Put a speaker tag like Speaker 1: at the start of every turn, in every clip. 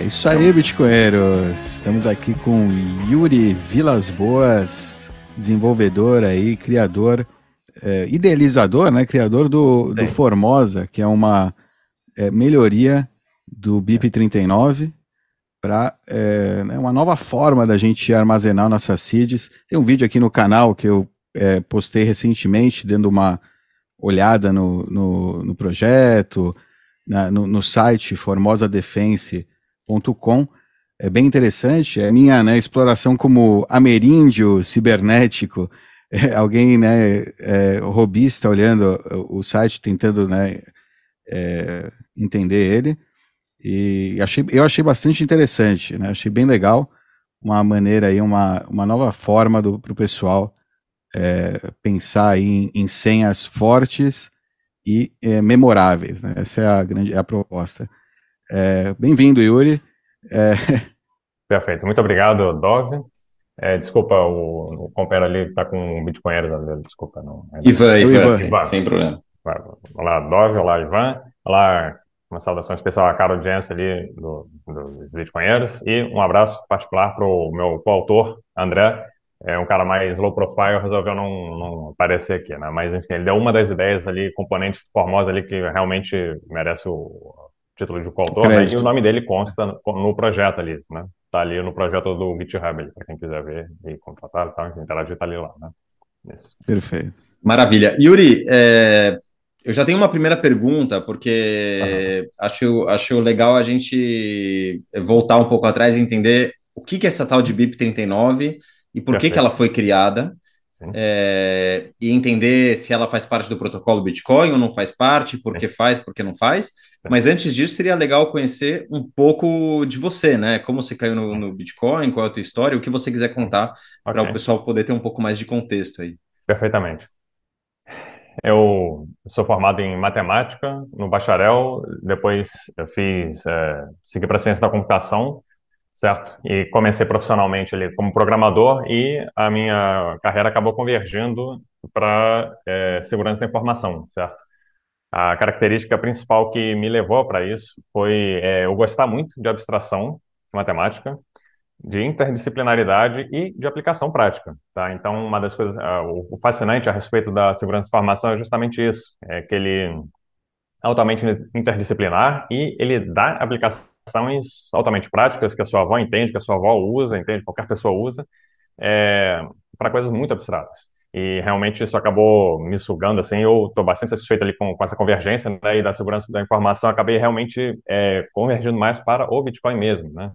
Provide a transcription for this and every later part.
Speaker 1: É isso aí, Bitcoinheiros. Estamos aqui com Yuri Vilas Boas, desenvolvedor aí, criador, é, idealizador, né? Criador do, do Formosa, que é uma é, melhoria do BIP39 para é, né, uma nova forma da gente armazenar nossas seeds. Tem um vídeo aqui no canal que eu é, postei recentemente, dando uma olhada no, no, no projeto, na, no, no, site É bem interessante. É minha né, exploração como ameríndio cibernético. É, alguém, né, é, robista, olhando o site, tentando né, é, entender ele. E achei, eu achei bastante interessante, né? Achei bem legal, uma maneira aí, uma, uma nova forma para o pessoal é, pensar em, em senhas fortes e é, memoráveis, né? Essa é a grande é a proposta. É, Bem-vindo, Yuri. É,
Speaker 2: Perfeito, muito obrigado, Dove. É, desculpa, o, o companheiro ali está com o Bitcoin, desculpa. Não,
Speaker 3: Ivan, Ivan, Ivan, sem problema.
Speaker 2: Olá, Dove, olá, Ivan. Olá, uma saudação especial à Carol Jens ali do, do Bitcoinheiros e um abraço particular para o meu coautor, André, é um cara mais low profile, resolveu não, não aparecer aqui, né? Mas enfim, ele deu uma das ideias ali, componentes formosos ali que realmente merece o título de coautor, né? e o nome dele consta no projeto ali, né? Tá ali no projeto do GitHub, para quem quiser ver e contratar, tá? interagir tá ali lá, né?
Speaker 1: Isso. Perfeito.
Speaker 3: Maravilha. Yuri, é, eu já tenho uma primeira pergunta, porque uhum. acho, acho legal a gente voltar um pouco atrás e entender o que, que é essa tal de BIP 39 e por que, que ela foi criada. É, e entender se ela faz parte do protocolo Bitcoin ou não faz parte, por que faz, por que não faz. Mas antes disso, seria legal conhecer um pouco de você, né? Como você caiu no, no Bitcoin, qual é a tua história, o que você quiser contar okay. para o pessoal poder ter um pouco mais de contexto aí.
Speaker 2: Perfeitamente. Eu sou formado em matemática no bacharel, depois eu fiz, é, segui para ciência da computação, certo? E comecei profissionalmente ali como programador e a minha carreira acabou convergindo para é, segurança da informação, certo? A característica principal que me levou para isso foi é, eu gostar muito de abstração matemática de interdisciplinaridade e de aplicação prática, tá? Então, uma das coisas, uh, o fascinante a respeito da segurança de informação é justamente isso, é que ele é altamente interdisciplinar e ele dá aplicações altamente práticas que a sua avó entende, que a sua avó usa, entende, qualquer pessoa usa, é, para coisas muito abstratas. E realmente isso acabou me sugando, assim, eu estou bastante satisfeito ali com, com essa convergência, né, e da segurança da informação, acabei realmente é, convergindo mais para o Bitcoin mesmo, né?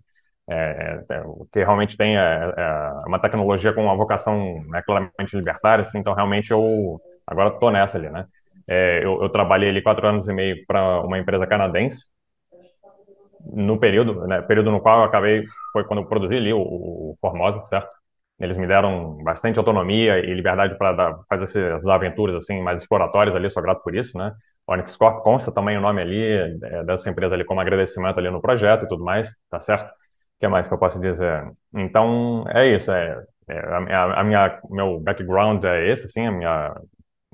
Speaker 2: É, é, o que realmente tem é, é, uma tecnologia com uma vocação né, claramente libertária, assim, então realmente eu agora estou nessa ali, né? É, eu, eu, trabalhei ali quatro anos e meio para uma empresa canadense, no período, né, período no qual eu acabei, foi quando eu produzi ali o, o Formosa, certo? Eles me deram bastante autonomia e liberdade para fazer essas aventuras assim mais exploratórias ali, sou grato por isso, né? Onyx Corp consta também o nome ali é, dessa empresa ali como agradecimento ali no projeto e tudo mais, tá certo? que mais que eu posso dizer? Então, é isso. É, é a, a, minha, meu background é esse, assim, a minha,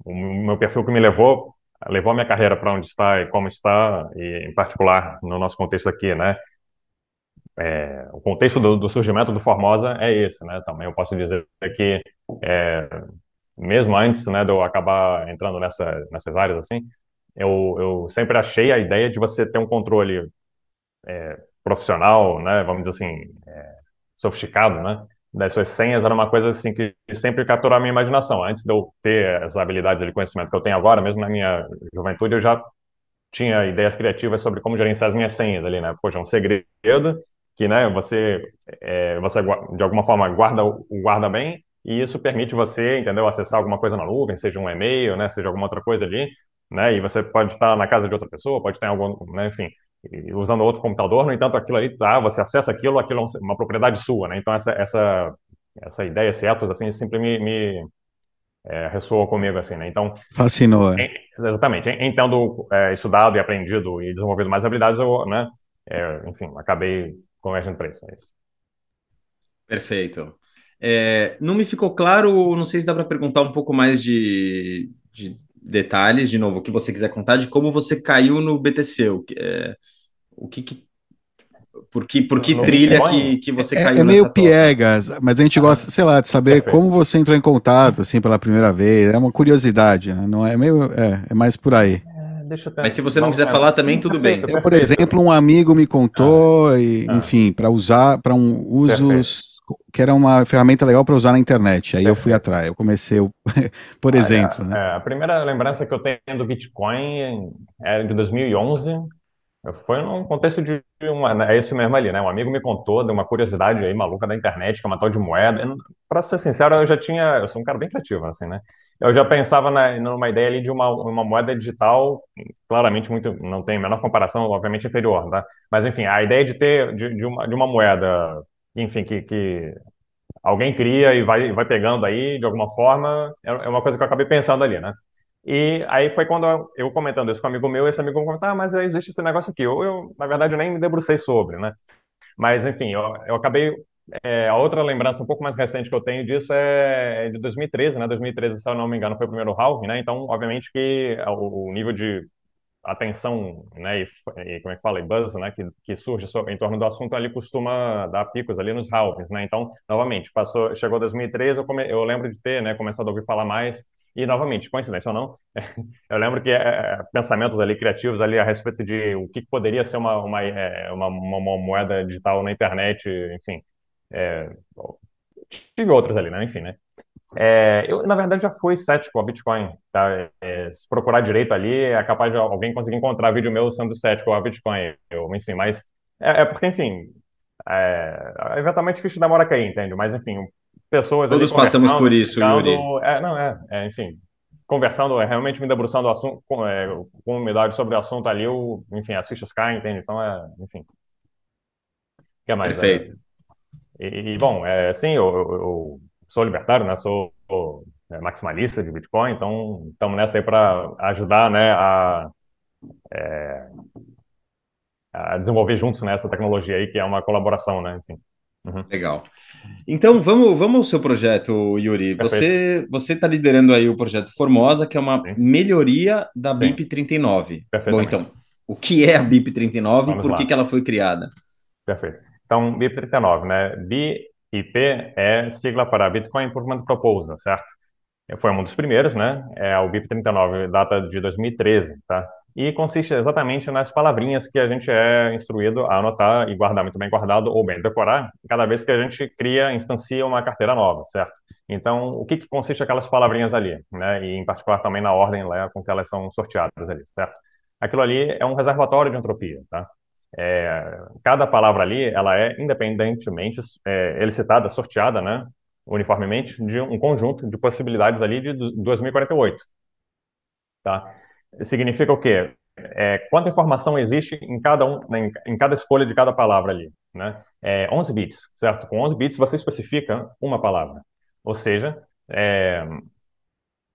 Speaker 2: o meu perfil que me levou, levou a minha carreira para onde está e como está, e em particular no nosso contexto aqui, né? É, o contexto do, do, surgimento do Formosa é esse, né? Também eu posso dizer que é, mesmo antes, né, de eu acabar entrando nessa, nessas áreas assim, eu, eu sempre achei a ideia de você ter um controle é, profissional, né, vamos dizer assim, é, sofisticado, né, das suas senhas era uma coisa assim que sempre capturou a minha imaginação. Antes de eu ter essas habilidades de conhecimento que eu tenho agora, mesmo na minha juventude, eu já tinha ideias criativas sobre como gerenciar as minhas senhas ali, né? Poxa, é um segredo que, né, você, é, você de alguma forma guarda, guarda bem e isso permite você, entendeu, acessar alguma coisa na nuvem, seja um e-mail, né, seja alguma outra coisa ali, né, e você pode estar na casa de outra pessoa, pode ter algum, né, enfim, usando outro computador, no entanto, aquilo ali, tá, você acessa aquilo, aquilo é uma propriedade sua, né? Então, essa, essa, essa ideia, esse ethos, assim, sempre me, me é, ressoou comigo, assim, né? Então...
Speaker 1: Fascinou, é.
Speaker 2: Exatamente. Entendo, é, estudado e aprendido e desenvolvido mais habilidades, eu, né, é, enfim, acabei convergindo para isso, é isso.
Speaker 3: Perfeito. É, não me ficou claro, não sei se dá para perguntar um pouco mais de, de detalhes, de novo, o que você quiser contar de como você caiu no BTC, o que, é, o que, que por que, por que trilha que, que você
Speaker 1: é,
Speaker 3: caiu
Speaker 1: É meio piegas, mas a gente gosta, sei lá, de saber Perfeito. como você entrou em contato, assim, pela primeira vez. É uma curiosidade, né? não é meio, é, é mais por aí.
Speaker 3: É, mas se você não quiser falar também, tudo bem.
Speaker 1: Eu, por exemplo, um amigo me contou, ah, e, ah. enfim, para usar, para um usos que era uma ferramenta legal para usar na internet. Aí Perfeito. eu fui atrás, eu comecei, por exemplo. né?
Speaker 2: é, a primeira lembrança que eu tenho do Bitcoin é de 2011. Foi num contexto de uma, é isso mesmo ali, né? Um amigo me contou de uma curiosidade aí maluca da internet, que é uma tal de moeda. Para ser sincero, eu já tinha, eu sou um cara bem criativo, assim, né? Eu já pensava na, numa ideia ali de uma, uma moeda digital, claramente muito, não tem a menor comparação, obviamente inferior, tá? Mas enfim, a ideia de ter de, de uma, de uma moeda enfim, que, que alguém cria e vai, vai pegando aí de alguma forma, é, é uma coisa que eu acabei pensando ali, né? E aí foi quando eu, eu comentando isso com um amigo meu, esse amigo comentou, ah, mas existe esse negócio aqui. Eu, eu, na verdade, eu nem me debrucei sobre, né? Mas, enfim, eu, eu acabei. É, a outra lembrança um pouco mais recente que eu tenho disso é de 2013, né? 2013, se eu não me engano, foi o primeiro halving, né? Então, obviamente que o, o nível de atenção, né, e, e, como é que fala, e buzz, né, que, que surge em torno do assunto ali costuma dar picos ali nos halvings, né, então, novamente, passou, chegou 2013, eu, come, eu lembro de ter, né, começado a ouvir falar mais, e novamente, coincidência ou não, eu lembro que é, pensamentos ali criativos ali a respeito de o que poderia ser uma, uma, é, uma, uma, moeda digital na internet, enfim, é, tive outros ali, né, enfim, né, é, eu, na verdade, já fui cético a Bitcoin. Tá? É, se procurar direito ali, é capaz de alguém conseguir encontrar vídeo meu sendo cético a Bitcoin. Eu, enfim, mas é, é porque, enfim, é, eventualmente ficha demora a cair, entende? Mas, enfim, pessoas.
Speaker 3: Todos passamos por isso, Yuri.
Speaker 2: É, não, é, é, enfim, conversando, é, realmente me debruçando o assunto, com, é, com umidade sobre o assunto ali, o, enfim, as fichas caem, entende? Então, é, enfim. O que é mais?
Speaker 3: Perfeito.
Speaker 2: E, bom, é, sim, eu, eu, sou libertário, né? Sou é, maximalista de Bitcoin, então estamos nessa aí para ajudar, né, a, é, a desenvolver juntos né, essa tecnologia aí, que é uma colaboração, né? Enfim.
Speaker 3: Uhum. Legal. Então vamos, vamos ao seu projeto, Yuri. Perfeito. Você você está liderando aí o projeto Formosa, que é uma Sim. melhoria da Sim. BIP 39. Bom, então, o que é a BIP 39 e por que, que ela foi criada?
Speaker 2: Perfeito. Então, BIP 39, né? Bi IP é sigla para Bitcoin Improvement Proposal, certo? Foi um dos primeiros, né? É o BIP39, data de 2013, tá? E consiste exatamente nas palavrinhas que a gente é instruído a anotar e guardar muito bem guardado ou bem decorar cada vez que a gente cria, instancia uma carteira nova, certo? Então, o que, que consiste aquelas palavrinhas ali, né? E em particular também na ordem lá com que elas são sorteadas ali, certo? Aquilo ali é um reservatório de entropia, tá? É, cada palavra ali, ela é independentemente é, elicitada, sorteada, né, uniformemente, de um conjunto de possibilidades ali de 2048. Tá? Significa o quê? É, quanta informação existe em cada, um, em, em, cada escolha de cada palavra ali, né? É 11 bits, certo? Com 11 bits você especifica uma palavra. Ou seja, é,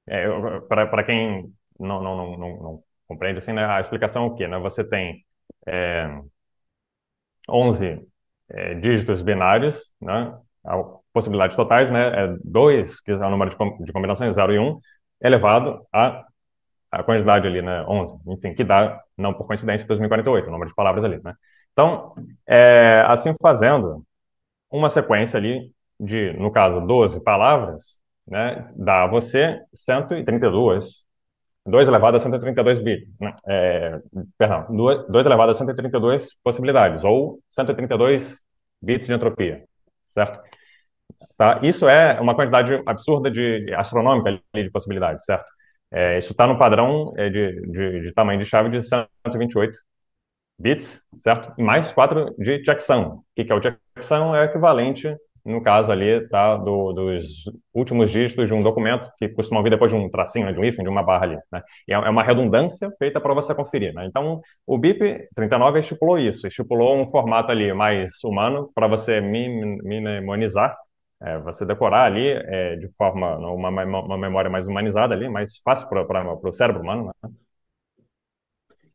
Speaker 2: é, para quem não, não, não, não, compreende assim, né, a explicação é o quê? Né? Você tem é, 11 é, dígitos binários, né? possibilidades totais, né? É 2, que é o número de, de combinações, 0 e 1, elevado a a quantidade ali, né, 11, enfim, que dá, não por coincidência, 2048, o número de palavras ali, né. Então, é, assim fazendo, uma sequência ali de, no caso, 12 palavras, né, dá a você 132 2 elevado a 132 bits, né? é, perdão, 2 elevado a 132 possibilidades, ou 132 bits de entropia, certo? Tá? Isso é uma quantidade absurda de, astronômica de possibilidades, certo? É, isso está no padrão é, de, de, de, tamanho de chave de 128 bits, certo? Mais 4 de checksum. O que, que é o checksum? É equivalente no caso ali, tá, do, dos últimos dígitos de um documento, que costumam vir depois de um tracinho, né, de um hífen, de uma barra ali. Né? É, é uma redundância feita para você conferir. Né? Então, o BIP 39 estipulou isso, estipulou um formato ali mais humano para você minimonizar, é, você decorar ali é, de forma, uma, uma, memória mais humanizada ali, mais fácil para o cérebro humano. Né?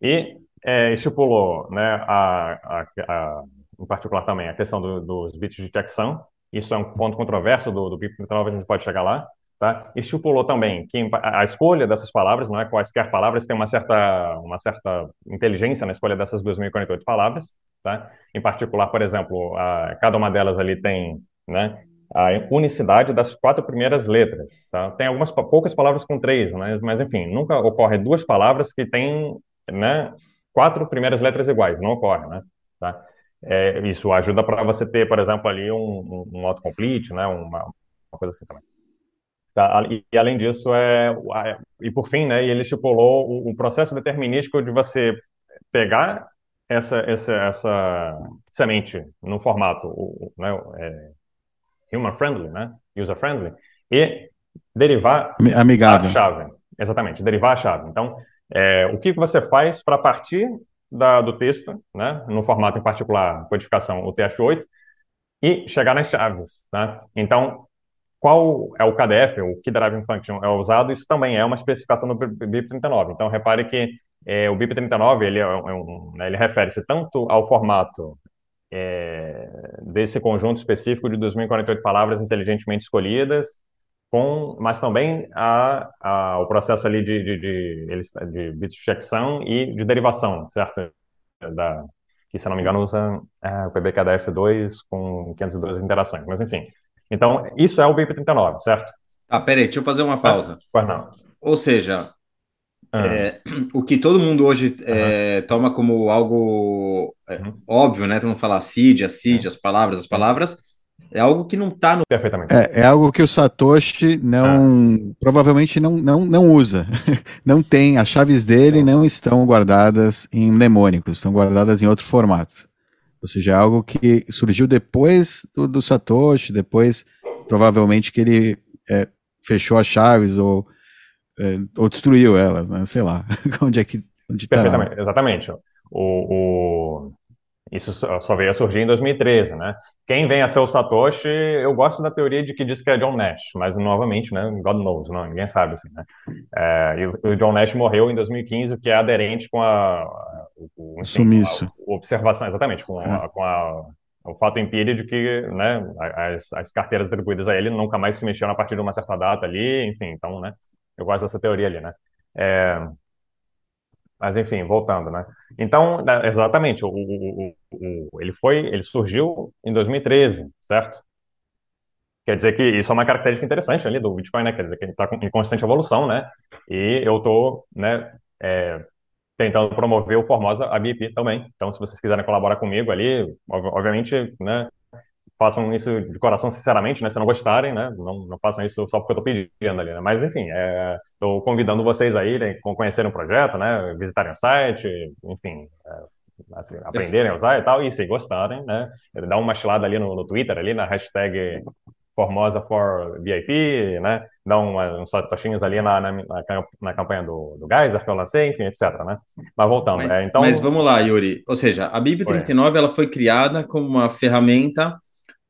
Speaker 2: E é, estipulou, né, a, a, a, em particular também, a questão do, dos bits de checksum, isso é um ponto controverso do, do BIP 39, a gente pode chegar lá. tá? Estipulou também que a escolha dessas palavras, não é quaisquer palavras, tem uma certa, uma certa inteligência na escolha dessas 2.048 palavras, tá? Em particular, por exemplo, a, cada uma delas ali tem, né, a unicidade das quatro primeiras letras, tá? Tem algumas poucas palavras com três, né? Mas enfim, nunca ocorre duas palavras que têm, né, quatro primeiras letras iguais, não ocorre, né? Tá? É, isso ajuda para você ter, por exemplo, ali um, um, autocomplete, né? Uma, uma coisa assim também. Tá? E, e, além disso, é, e por fim, né, ele estipulou o, o, processo determinístico de você pegar essa, essa, essa semente no formato o, né, é, human friendly, né, user friendly, e derivar
Speaker 1: Amigável.
Speaker 2: a chave. Exatamente, derivar a chave. Então, é, o que você faz para partir da, do texto, né, no formato em particular, codificação UTF-8, e chegar nas chaves. Né? Então, qual é o KDF, o Key Driving Function, é usado, isso também é uma especificação do BIP39. Então, repare que é, o BIP39, ele, é um, né, ele refere-se tanto ao formato é, desse conjunto específico de 2.048 palavras inteligentemente escolhidas, com, mas também a, a, ao processo ali de, de, de, de checksum e de derivação, certo? Da, que, se não me engano, usa é, o PBKDF2 com 512 interações, mas enfim. Então, isso é o BIP39, certo?
Speaker 3: Ah, peraí, deixa eu fazer uma pausa.
Speaker 2: Pois não.
Speaker 3: Ou seja, ah. é, o que todo mundo hoje é, toma como algo é, uhum. óbvio, né? Todo mundo fala CID, a CID, as palavras, as palavras, é algo que não está no.
Speaker 2: Perfeitamente.
Speaker 1: É, é, algo que o Satoshi não. Ah. Provavelmente não, não, não usa. não tem. As chaves dele não estão guardadas em mnemônicos, estão guardadas em outro formato. Ou seja, é algo que surgiu depois do, do Satoshi, depois, provavelmente, que ele é, fechou as chaves ou, é, ou destruiu elas, né? Sei lá. onde é que. Onde
Speaker 2: tá Perfeitamente, exatamente. O, o, isso só veio a surgir em 2013, né? Quem vem a ser o Satoshi, eu gosto da teoria de que diz que é John Nash, mas novamente, né? God knows, não, ninguém sabe, assim, né? É, e o John Nash morreu em 2015, o que é aderente com a,
Speaker 1: o.
Speaker 2: A, a observação, exatamente, com, é. a, com a, o fato empírico de que né, as, as carteiras atribuídas a ele nunca mais se mexeram a partir de uma certa data ali, enfim, então, né? Eu gosto dessa teoria ali, né? É, mas enfim, voltando, né? Então, né, exatamente, o, o, o, ele foi, ele surgiu em 2013, certo? Quer dizer que isso é uma característica interessante ali do Bitcoin, né? Quer dizer que ele está em constante evolução, né? E eu estou, né, é, tentando promover o Formosa ABP também. Então, se vocês quiserem colaborar comigo ali, obviamente, né, façam isso de coração, sinceramente, né? Se não gostarem, né? Não, não façam isso só porque eu estou pedindo ali, né? Mas, enfim, estou é, convidando vocês aí a conhecerem o projeto, né? Visitarem o site, enfim, é, assim, aprenderem a usar e tal. E se gostarem, né? Dá uma chilada ali no, no Twitter, ali na hashtag Formosa for VIP, né? Dá uma, uns satoshinhos ali na, na, na, campanha do, do Geyser que eu lancei, enfim, etc, né? Mas voltando.
Speaker 3: Mas,
Speaker 2: é, então...
Speaker 3: mas vamos lá, Yuri. Ou seja, a BIP 39 ela foi criada como uma ferramenta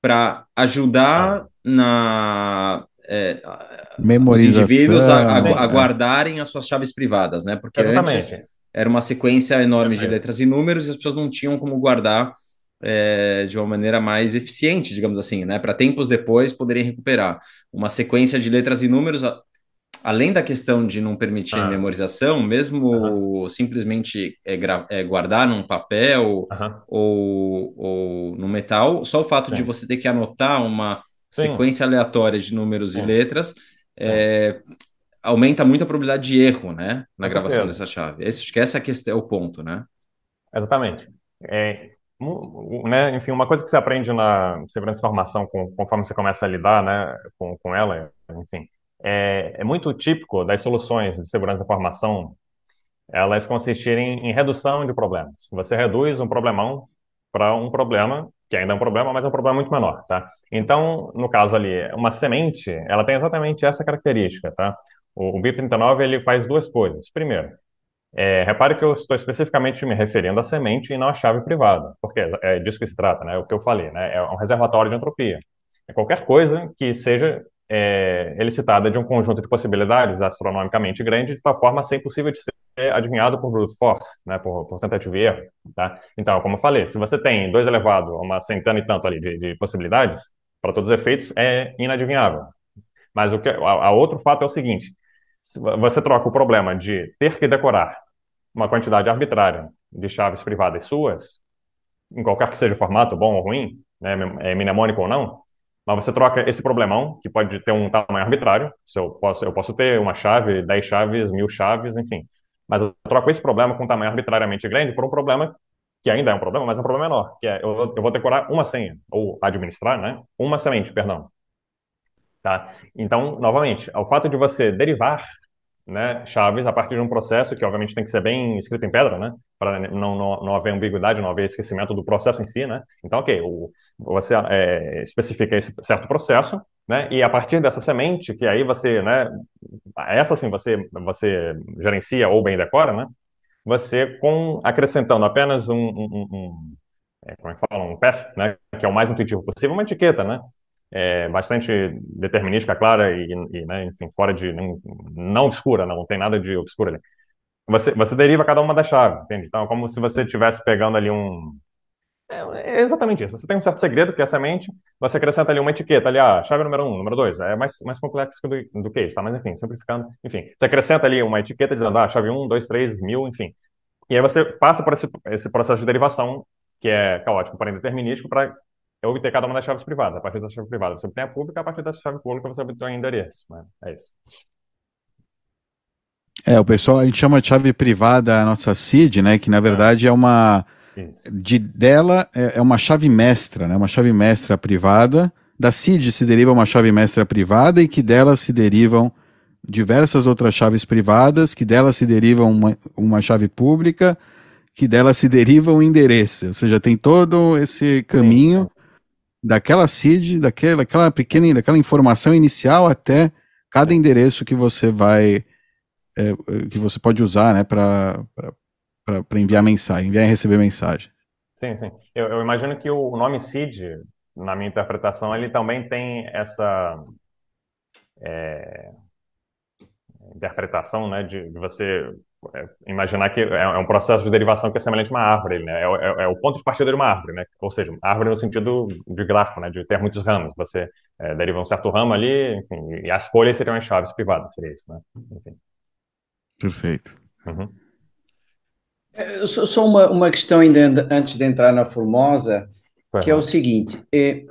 Speaker 3: para ajudar ah. na é,
Speaker 1: memorização, os indivíduos
Speaker 3: a, a, a, guardarem as suas chaves privadas, né? Porque Exatamente. antes era uma sequência enorme de letras e números e as pessoas não tinham como guardar é, de uma maneira mais eficiente, digamos assim, né? Para tempos depois poderem recuperar uma sequência de letras e números. Além da questão de não permitir ah. memorização, mesmo simplesmente é, é, guardar num papel ou, ou no metal, só o fato Sim. de você ter que anotar uma Sim. sequência aleatória de números Sim. e letras é, aumenta muito a probabilidade de erro, né, na Com gravação certeza. dessa chave. Esse, acho que essa é o ponto, né?
Speaker 2: Exatamente. É, né, enfim, uma coisa que você aprende na segurança de informação com, conforme você começa a lidar, né, com, com ela, enfim, é, é muito típico das soluções de segurança da informação elas consistirem em redução de problemas. Você reduz um problemão para um problema que ainda é um problema, mas é um problema muito menor, tá? Então, no caso ali, uma semente, ela tem exatamente essa característica, tá? O, o BIP39, ele faz duas coisas. Primeiro, é, repare que eu estou especificamente me referindo à semente e não à chave privada, porque é disso que se trata, né? É o que eu falei, né? É um reservatório de entropia. É qualquer coisa que seja é, elicitada de um conjunto de possibilidades astronomicamente grande, de tal forma a ser impossível de ser adivinhado por brute force, né? Por, por tentativa e erro, tá? Então, como eu falei, se você tem 2 elevado a uma centena e tanto ali de, de possibilidades, para todos os efeitos, é inadivinhável. Mas o que, a, a outro fato é o seguinte: você troca o problema de ter que decorar uma quantidade arbitrária de chaves privadas suas, em qualquer que seja o formato, bom ou ruim, né, é mnemônico ou não, mas você troca esse problemão, que pode ter um tamanho arbitrário, se eu posso, eu posso ter uma chave, 10 chaves, mil chaves, enfim, mas eu troco esse problema com um tamanho arbitrariamente grande por um problema que ainda é um problema, mas é um problema menor, que é eu, eu vou decorar uma senha, ou administrar, né, uma semente, perdão. Tá? Então, novamente, o fato de você derivar né, chaves a partir de um processo que, obviamente, tem que ser bem escrito em pedra, né, para não, não, não haver ambiguidade, não haver esquecimento do processo em si, né. Então, ok, o, você é, especifica esse certo processo, né, e a partir dessa semente, que aí você, né, essa sim você, você gerencia ou bem decora, né, você com acrescentando apenas um, um, um é, como é que fala, um path, né, que é o mais intuitivo possível, uma etiqueta, né, é, bastante determinística, clara e, e né, enfim, fora de. Não, não obscura, não, tem nada de obscura ali. Você, você deriva cada uma das chaves, entende? Então, é como se você estivesse pegando ali um. É, é, exatamente isso. Você tem um certo segredo, que é a semente, você acrescenta ali uma etiqueta, ali, ah, chave número um, número dois. É mais, mais complexo do, do que isso, tá? Mas, enfim, simplificando. Enfim, você acrescenta ali uma etiqueta dizendo, ah, chave um, dois, três, mil, enfim. E aí você passa por esse, esse processo de derivação, que é caótico, porém determinístico, para é obter cada uma das chaves privadas. A partir da chave privada você obtém a pública, a partir da chave pública você obtém o endereço. Né? É isso.
Speaker 1: É, o pessoal, a gente chama de chave privada a nossa seed, né? Que na verdade é, é uma. Isso. De dela é, é, uma chave mestra, né? Uma chave mestra privada. Da seed se deriva uma chave mestra privada e que dela se derivam diversas outras chaves privadas, que dela se derivam uma, uma chave pública, que dela se deriva um endereço. Ou seja, tem todo esse caminho daquela seed, daquela, daquela pequena, daquela informação inicial até cada endereço que você vai, é, que você pode usar, né, para enviar mensagem, enviar e receber mensagem.
Speaker 2: Sim, sim. Eu, eu, imagino que o nome seed, na minha interpretação, ele também tem essa é, interpretação, né, de, de você imaginar que é, é um processo de derivação que é semelhante a uma árvore, né? É, é, é, o ponto de partida de uma árvore, né? Ou seja, árvore no sentido de grafo, né? De ter muitos ramos. Você é, deriva um certo ramo ali, enfim, e as folhas seriam as chaves privadas, seria isso, né? Enfim.
Speaker 1: Perfeito.
Speaker 4: Uhum. Só, só uma, uma questão ainda antes de entrar na Formosa, que é o seguinte, é,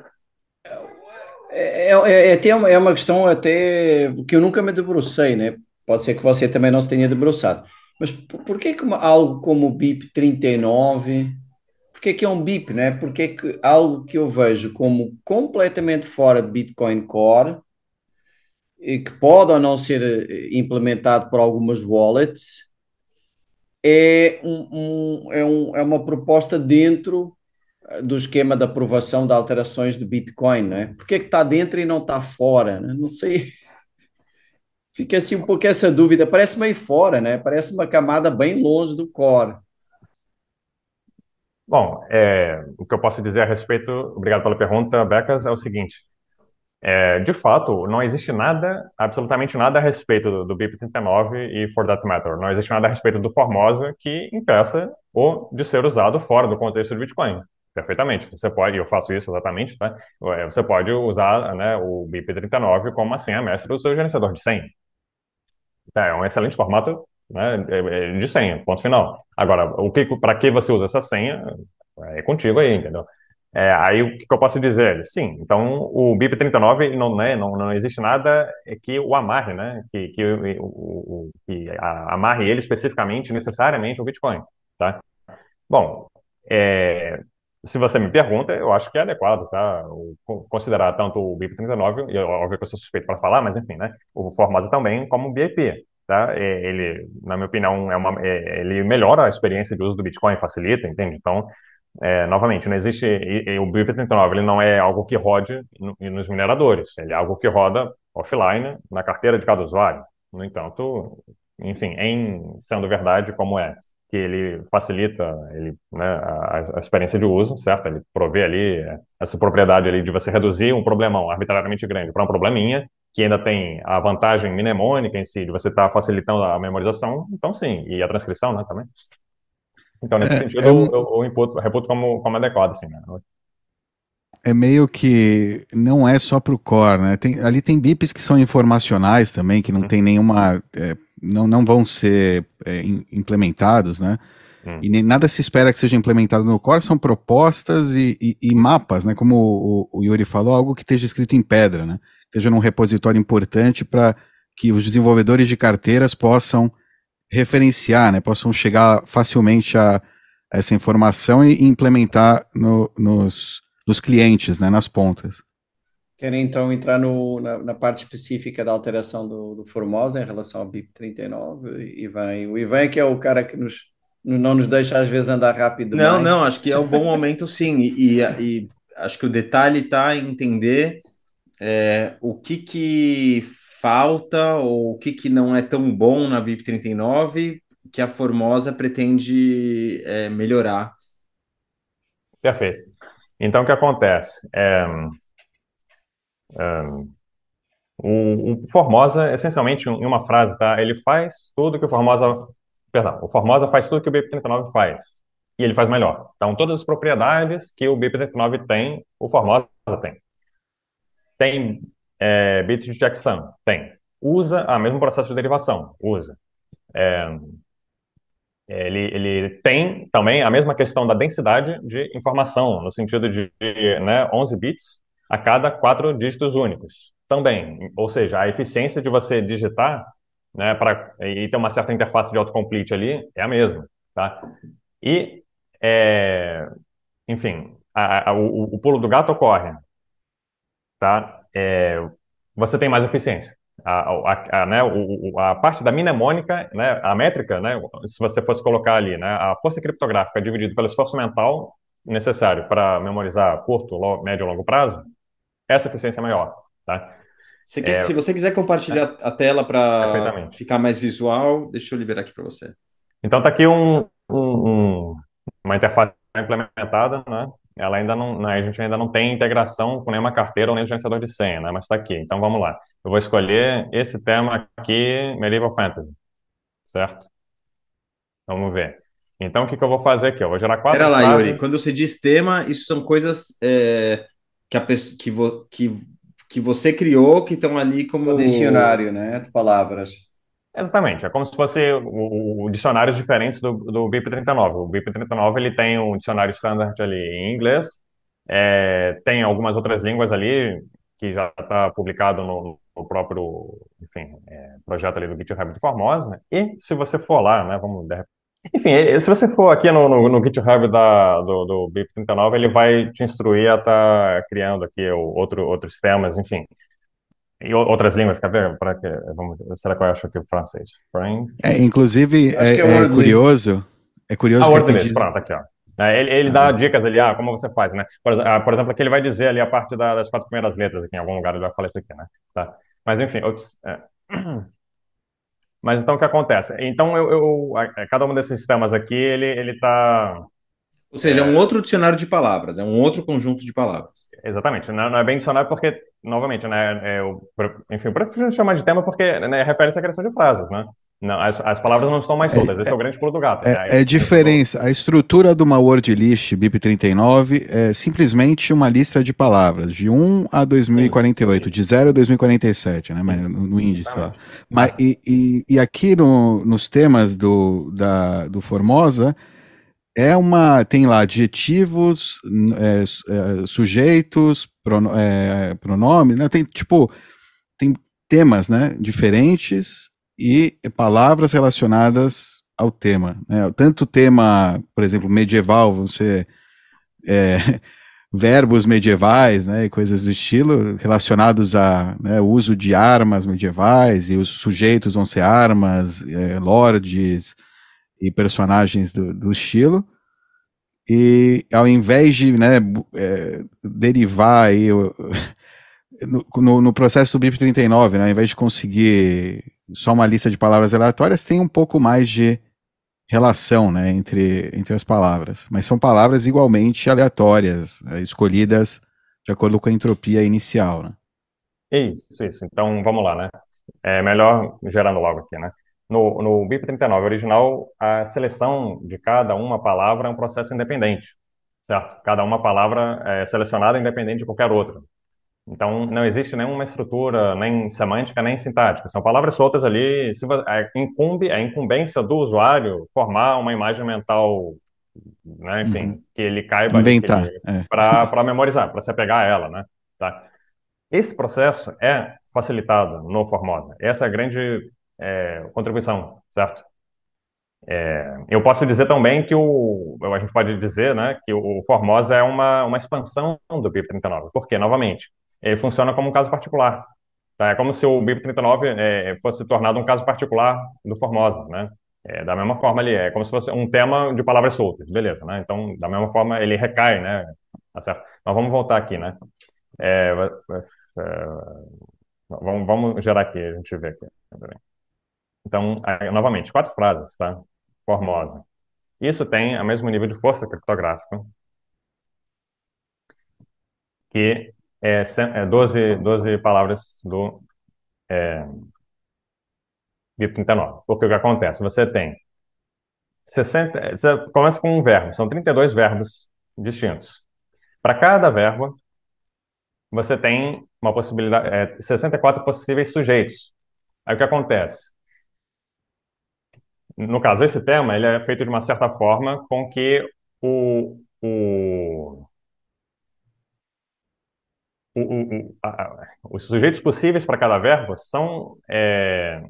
Speaker 4: é, é, é, uma, é uma questão até que eu nunca me debrucei, né? Pode ser que você também não se tenha debruçado. Mas por que, que algo como o BIP 39, por que, que é um BIP, né? Porque que algo que eu vejo como completamente fora de Bitcoin Core e que pode ou não ser eh, implementado por algumas wallets é, um, um, é, um, é uma proposta dentro eh, do esquema de aprovação de alterações de Bitcoin, né? Por que, que está dentro e não está fora? Né? Não sei. Fica assim um pouco essa dúvida. Parece meio fora, né? Parece uma camada bem longe do core.
Speaker 2: Bom, é, o que eu posso dizer a respeito, obrigado pela pergunta, Becas, é o seguinte. É, de fato, não existe nada, absolutamente nada a respeito do, do BIP39 e For That Matter. Não existe nada a respeito do Formosa que impeça ou de ser usado fora do contexto do Bitcoin. Perfeitamente. Você pode, eu faço isso exatamente, tá? Você pode usar né, o BIP39 como uma senha mestra do seu gerenciador de senha. É, é um excelente formato né, é, é de senha, ponto final. Agora, o que, para que você usa essa senha é contigo aí, entendeu? É, aí o que eu posso dizer? Sim, então o BIP39 não, né, não, não existe nada que o amarre, né? Que, que, o, o, que amarre ele especificamente, necessariamente, ao Bitcoin, tá? Bom, é, se você me pergunta, eu acho que é adequado, tá? O, considerar tanto o BIP39, e óbvio que eu sou suspeito para falar, mas enfim, né? O Formosa também como BIP, tá? Ele, na minha opinião, é uma, é, ele melhora a experiência de uso do Bitcoin, facilita, entende? Então, é, novamente, não existe, e, e o BIP39, ele não é algo que rode no, nos mineradores, ele é algo que roda offline na carteira de cada usuário. No entanto, enfim, em sendo verdade como é que ele facilita ele, né, a, a, experiência de uso, certo? Ele provê ali é, essa propriedade ali de você reduzir um problemão arbitrariamente grande para um probleminha, que ainda tem a vantagem mnemônica em si, de você estar tá facilitando a memorização, então sim, e a transcrição, né, também. Então, nesse é, sentido, é um... eu, eu, eu imputo, reputo como, como adequado, assim, né?
Speaker 1: é meio que não é só para o core, né? Tem, ali tem bips que são informacionais também, que não uhum. tem nenhuma. É, não, não vão ser é, implementados, né? Uhum. E nem, nada se espera que seja implementado no core, são propostas e, e, e mapas, né? Como o, o, Yuri falou, algo que esteja escrito em pedra, né? Esteja num repositório importante para que os desenvolvedores de carteiras possam referenciar, né? Possam chegar facilmente a essa informação e implementar no, nos dos clientes, né, nas pontas.
Speaker 4: Querem então entrar no, na, na, parte específica da alteração do, do, Formosa em relação ao BIP 39? Ivan, o Ivan é que é o cara que nos, não nos deixa às vezes andar rápido.
Speaker 3: Não, mais. não, acho que é um bom momento sim. E, e, e acho que o detalhe está em entender é, o que, que falta ou o que, que não é tão bom na BIP 39 que a Formosa pretende é, melhorar.
Speaker 2: Perfeito. Então, o que acontece? É, é, o, o, Formosa, essencialmente, em uma frase, tá? Ele faz tudo que o Formosa... Perdão, o Formosa faz tudo que o BIP39 faz. E ele faz melhor. Então, todas as propriedades que o BIP39 tem, o Formosa tem. Tem é, bits de checksum? Tem. Usa o mesmo processo de derivação? Usa. É, ele, ele tem também a mesma questão da densidade de informação, no sentido de, de né, 11 bits a cada quatro dígitos únicos. Também, ou seja, a eficiência de você digitar né, pra, e ter uma certa interface de autocomplete ali é a mesma. Tá? E, é, enfim, a, a, o, o, pulo do gato ocorre. Tá? É, você tem mais eficiência a, a, a, né, o, a parte da mnemônica, né, a métrica, né, se você fosse colocar ali, né, a força criptográfica dividida pelo esforço mental necessário para memorizar curto, médio e longo prazo, essa eficiência é maior, tá?
Speaker 3: Se, é, se você quiser compartilhar é, a tela para ficar mais visual, deixa eu liberar aqui para você.
Speaker 2: Então tá aqui um, um, um, uma interface implementada, né? Ela ainda não, né, a gente ainda não tem integração com nenhuma carteira ou nem gerenciador de senha, né? Mas está aqui. Então vamos lá. Eu vou escolher esse tema aqui, Medieval Fantasy, certo? Vamos ver. Então, o que, que eu vou fazer aqui? Eu vou gerar quatro
Speaker 3: Pera lá, frases... Yuri. Quando você diz tema, isso são coisas é, que, a pessoa, que, vo, que, que você criou, que estão ali como...
Speaker 4: O dicionário, né? De palavras.
Speaker 2: Exatamente. É como se fosse o, o dicionários diferentes do, do BIP39. O BIP39 ele tem um dicionário standard ali em inglês, é, tem algumas outras línguas ali que já está publicado no, o próprio, enfim, é, projeto ali do GitHub de Formosa, né? e se você for lá, né, vamos, enfim, se você for aqui no, no, no GitHub da, do, do BIP39, ele vai te instruir a estar tá criando aqui outro, outros temas, enfim, e outras línguas, quer ver? Para que, vamos, será que eu acho aqui o francês?
Speaker 1: É, inclusive, é, é, é curioso, é curioso
Speaker 2: ah, que diz... pronto, aqui, ó. É, ele, ele dá dicas ali, ah, como você faz, né? Por, ah, por, exemplo, aqui ele vai dizer ali a parte da, das quatro primeiras letras, aqui em algum lugar ele vai falar isso aqui, né? Tá. Mas enfim, ups, é. mas então o que acontece? Então eu, eu, cada um desses sistemas aqui ele ele está
Speaker 3: ou seja, é um outro dicionário de palavras, é um outro conjunto de palavras.
Speaker 2: Exatamente, não, não é bem dicionário porque, novamente, né, é, eu, enfim, eu prefiro chamar de tema porque né, refere-se à criação de frases, né? Não, as, as palavras não estão mais soltas, é, esse é, é o grande pulo do gato.
Speaker 1: É,
Speaker 2: né?
Speaker 1: é diferença. A estrutura de uma word list BIP39 é simplesmente uma lista de palavras, de 1 a 2048, sim, sim. de 0 a 2047, né? Mas, no, no índice lá. Mas, e, e, e, aqui no, nos temas do, da, do Formosa, é uma. Tem lá adjetivos, é, é, sujeitos, é, pronomes, né? Tem tipo. Tem temas né, diferentes e palavras relacionadas ao tema. Né? Tanto tema, por exemplo, medieval, ser é, verbos medievais, né, e coisas do estilo, relacionados a né, uso de armas medievais, e os sujeitos vão ser armas, é, lords e personagens do, do, estilo. E ao invés de né, é, derivar aí, no, no, processo do BIP39, né, ao invés de conseguir só uma lista de palavras aleatórias, tem um pouco mais de relação né, entre, entre as palavras. Mas são palavras igualmente aleatórias, né, escolhidas de acordo com a entropia inicial. Né?
Speaker 2: Isso, isso. Então vamos lá, né? É melhor gerando logo aqui, né? No, no BIP39 original, a seleção de cada uma palavra é um processo independente, certo? Cada uma palavra é selecionada independente de qualquer outra. Então, não existe nenhuma estrutura, nem semântica, nem sintática. São palavras soltas ali. Se, é, incumbe, é incumbência do usuário formar uma imagem mental, né, enfim, uhum. que ele caiba
Speaker 1: é.
Speaker 2: para memorizar, para se apegar a ela, né? Tá? Esse processo é facilitado no Formosa. Essa é a grande é, contribuição, certo? É, eu posso dizer também que o, a gente pode dizer, né, que o Formosa é uma, uma expansão do BIP39. Por quê? Novamente, ele funciona como um caso particular. Tá? É como se o BIP39 é, fosse tornado um caso particular do Formosa, né? É, da mesma forma ali, é como se fosse um tema de palavras soltas, beleza, né? Então, da mesma forma, ele recai, né? Tá certo? Mas vamos voltar aqui, né? É, é, vamos, vamos gerar aqui, a gente vê aqui. Então, novamente, quatro frases, tá? Formosa. Isso tem o mesmo nível de força criptográfica que é, é 12, 12 palavras do é, BIP 39. Porque o que acontece? Você tem 60, você começa com um verbo, são 32 verbos distintos. Para cada verbo, você tem uma possibilidade, é, 64 possíveis sujeitos. Aí o que acontece? No caso, esse tema, ele é feito de uma certa forma com que o, o, o, o, a, os sujeitos possíveis para cada verbo são é,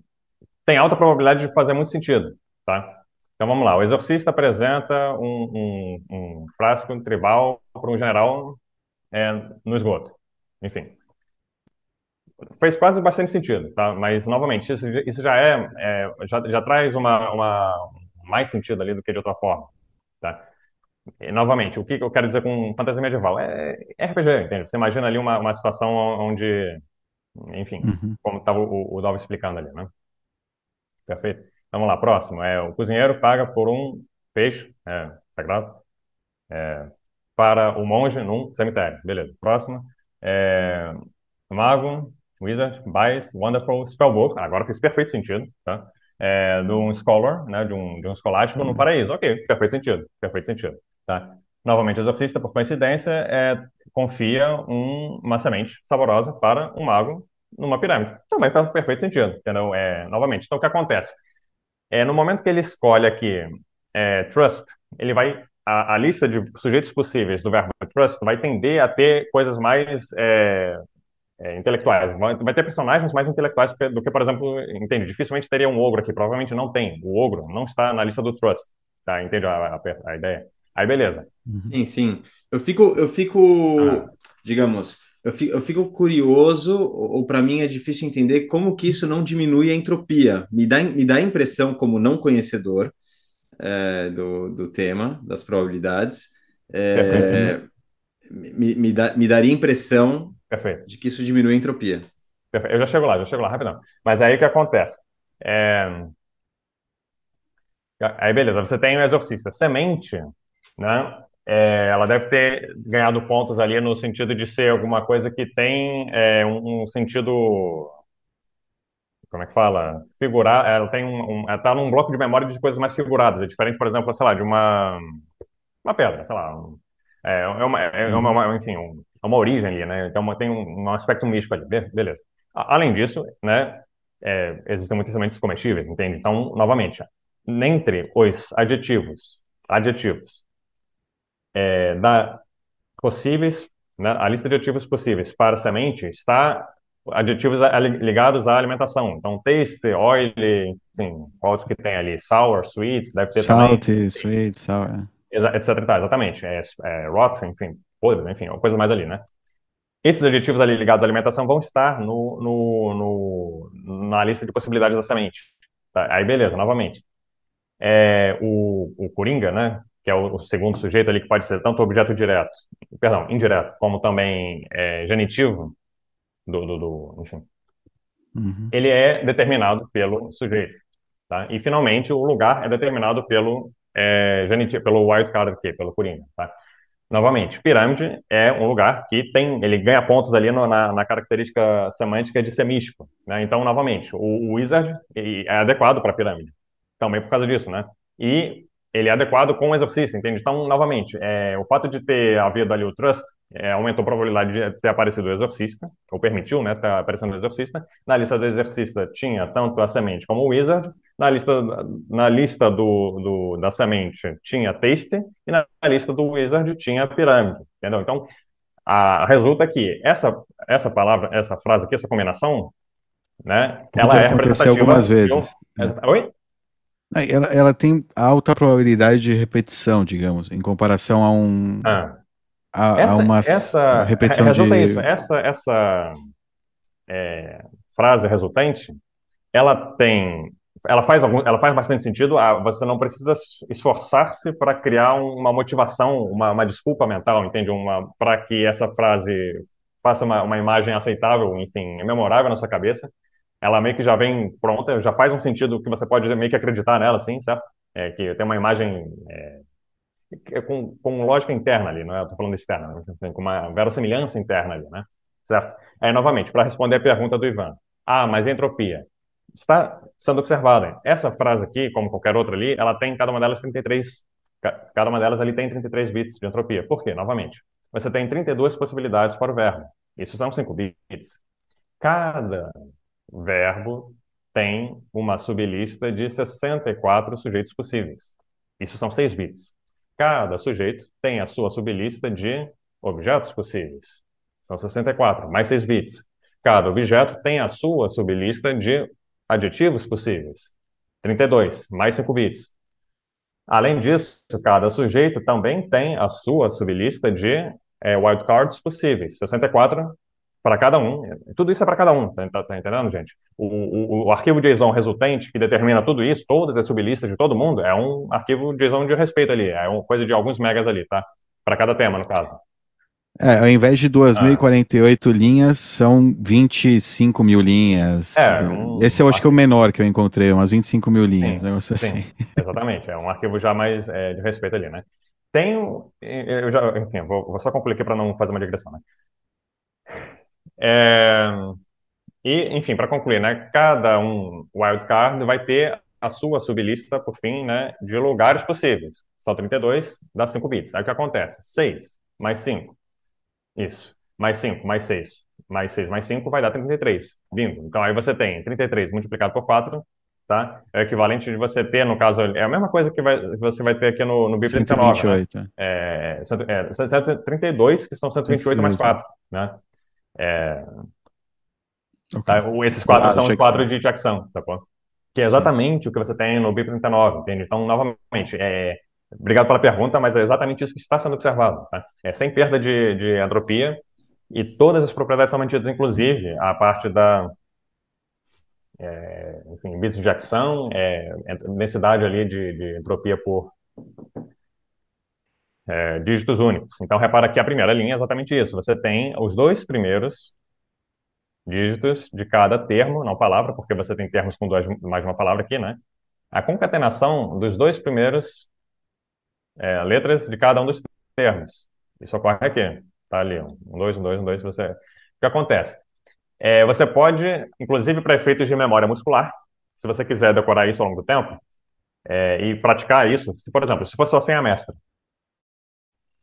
Speaker 2: tem alta probabilidade de fazer muito sentido, tá? Então vamos lá, o exorcista apresenta um, um, um frasco tribal para um general é, no esgoto. Enfim, fez quase bastante sentido, tá? Mas novamente isso, isso já é, é já, já, traz uma, uma mais sentido ali do que de outra forma, tá? E, novamente, o que eu quero dizer com fantasia medieval? É, é RPG, entende? Você imagina ali uma, uma situação onde, enfim, uhum. como estava o, o Dove explicando ali, né? Perfeito. Então, vamos lá, próximo. É, o cozinheiro paga por um peixe é, sagrado é, para o monge num cemitério. Beleza. Próximo. É, mago, wizard, buys wonderful spellbook. Agora fez perfeito sentido, tá? É, de um scholar, né, de um, de um escolástico no uhum. paraíso. Ok, perfeito sentido, perfeito sentido, tá? Novamente, o exorcista, por coincidência, é, confia um, uma semente saborosa para um mago numa pirâmide. Também faz perfeito sentido, entendeu? É, novamente, então o que acontece? É, no momento que ele escolhe aqui é, trust, ele vai a, a, lista de sujeitos possíveis do verbo trust vai tender a ter coisas mais é, é, intelectuais. Vai, ter personagens mais intelectuais do que, por exemplo, entende? Dificilmente teria um ogro aqui, provavelmente não tem. O ogro não está na lista do trust, tá? Entende a, a, a ideia? Aí beleza.
Speaker 3: Sim, sim. Eu fico, eu fico, ah. digamos, eu fico, eu fico curioso, ou, para mim é difícil entender como que isso não diminui a entropia. Me dá, me dá a impressão, como não conhecedor é, do, do tema, das probabilidades, é, me, me, dá, me daria a impressão
Speaker 2: Perfeito.
Speaker 3: de que isso diminui a entropia.
Speaker 2: Perfeito. Eu já chego lá, já chego lá, rapidão. Mas aí o que acontece? É... Aí beleza, você tem o exorcista. Semente, né? é, ela deve ter ganhado pontos ali no sentido de ser alguma coisa que tem é, um, um, sentido. Como é que fala? Figurar. Ela tem um, um, ela tá num bloco de memória de coisas mais figuradas. É diferente, por exemplo, sei lá, de uma, uma pedra, sei lá. Um, é, é, uma, é uma, uma enfim, um, é uma origem ali, né? Então tem um, um aspecto místico ali, beleza. Além disso, né, é, existem muitas sementes comestíveis, entende? Então, novamente, entre os adjetivos, adjetivos é, da possíveis, né, a lista de adjetivos possíveis para semente está adjetivos ligados à alimentação. Então, taste, oil, enfim, qual outro que tem ali? Sour, sweet, deve ter
Speaker 1: Salty, também. sweet, sour.
Speaker 2: Etc, exatamente. É, é, rot, enfim, podre, enfim, coisa mais ali, né? Esses adjetivos ali ligados à alimentação vão estar no, no, no na lista de possibilidades da semente. Tá? Aí, beleza, novamente. É, o, o Coringa, né? que é o, segundo sujeito ali, que pode ser tanto objeto direto, perdão, indireto, como também é, genitivo, do, do, do enfim, uhum. ele é determinado pelo sujeito. Tá? E, finalmente, o lugar é determinado pelo, é, genitivo, pelo wildcard aqui, pelo Coringa. Tá? Novamente, pirâmide é um lugar que tem, ele ganha pontos ali no, na, na, característica semântica de ser místico. Né? Então, novamente, o, o wizard é adequado para pirâmide, também por causa disso, né? E ele é adequado com o exorcista, entende? Então, novamente, é, o fato de ter havido ali o trust é, aumentou a probabilidade de ter aparecido o exorcista, ou permitiu, né, ter aparecendo o exorcista. Na lista do exorcista tinha tanto a semente como o wizard. Na lista, na lista do, do da semente tinha taste, e na lista do wizard tinha pirâmide, entendeu? Então, a, resulta que essa, essa palavra, essa frase aqui, essa combinação, né, ela é
Speaker 1: aconteceu algumas vezes.
Speaker 2: Um... Oi?
Speaker 1: Ela, ela tem alta probabilidade de repetição, digamos, em comparação a um.
Speaker 2: Ah.
Speaker 1: A, essa, a uma
Speaker 2: essa,
Speaker 1: repetição
Speaker 2: resulta
Speaker 1: de.
Speaker 2: isso. Essa, essa é, frase resultante, ela tem. Ela faz, algum, ela faz bastante sentido. Você não precisa esforçar-se para criar uma motivação, uma, uma desculpa mental, entende? Para que essa frase faça uma, uma imagem aceitável, enfim, memorável na sua cabeça ela meio que já vem pronta, já faz um sentido que você pode meio que acreditar nela, assim, certo? É, que tem uma imagem é, é com, com lógica interna ali, não é? Eu falando externa, né? com uma verossimilhança interna ali, né? Certo? Aí, novamente, para responder a pergunta do Ivan. Ah, mas a entropia está sendo observada. Essa frase aqui, como qualquer outra ali, ela tem cada uma delas 33, cada uma delas ali tem 33 bits de entropia. Por quê? Novamente, você tem 32 possibilidades para o verbo. Isso são 5 bits. Cada verbo tem uma sublista de 64 sujeitos possíveis. Isso são 6 bits. Cada sujeito tem a sua sublista de objetos possíveis. São 64, mais 6 bits. Cada objeto tem a sua sublista de adjetivos possíveis. 32, mais 5 bits. Além disso, cada sujeito também tem a sua sublista de é, wildcards possíveis. 64 para cada um. Tudo isso é para cada um, tá, tá, tá, entendendo, gente? O, o, o, arquivo JSON resultante, que determina tudo isso, todas as sublistas de todo mundo, é um arquivo JSON de respeito ali, é uma coisa de alguns megas ali, tá? Para cada tema, no caso.
Speaker 1: É, ao invés de 2.048 ah. linhas, são 25 mil linhas. É, um, Esse eu acho que é o menor que eu encontrei, umas 25 mil linhas, sim, negócio assim.
Speaker 2: exatamente, é um arquivo já mais é, de respeito ali, né? Tem, eu já, enfim, vou, vou só concluir aqui para não fazer uma digressão, né? É, e, enfim, para concluir, né, cada um wildcard vai ter a sua sublista, por fim, né, de lugares possíveis. São 32, dá 5 bits. Aí o que acontece? 6 mais 5. Isso. Mais 5, mais 6. Mais 6, mais 5 vai dar 33. Lindo. Então aí você tem 33 multiplicado por 4, tá? É o equivalente de você ter, no caso, é a mesma coisa que vai, você vai ter aqui no, no BIP 128, né? É, é, 132, que são 128 mais 4, né? É... Okay. Tá? Esses quatro ah, são os quadros de Jackson, sacou? Que é exatamente Sim. o que você tem no BIP 39, entende? Então, novamente, é... obrigado pela pergunta, mas é exatamente isso que está sendo observado, tá? É sem perda de, de entropia e todas as propriedades são mantidas, inclusive a parte da, é, enfim, bits de Jackson, é, densidade ali de, de entropia por é, dígitos únicos. Então, repara que a primeira linha é exatamente isso. Você tem os dois primeiros dígitos de cada termo, não palavra, porque você tem termos com duas, mais uma palavra aqui, né? A concatenação dos dois primeiros é, letras de cada um dos termos. Isso ocorre aqui. Tá ali, um, dois, um, dois, um, dois. Você... O que acontece? É, você pode, inclusive para efeitos de memória muscular, se você quiser decorar isso ao longo do tempo, é, e praticar isso, se, por exemplo, se for só senha mestra,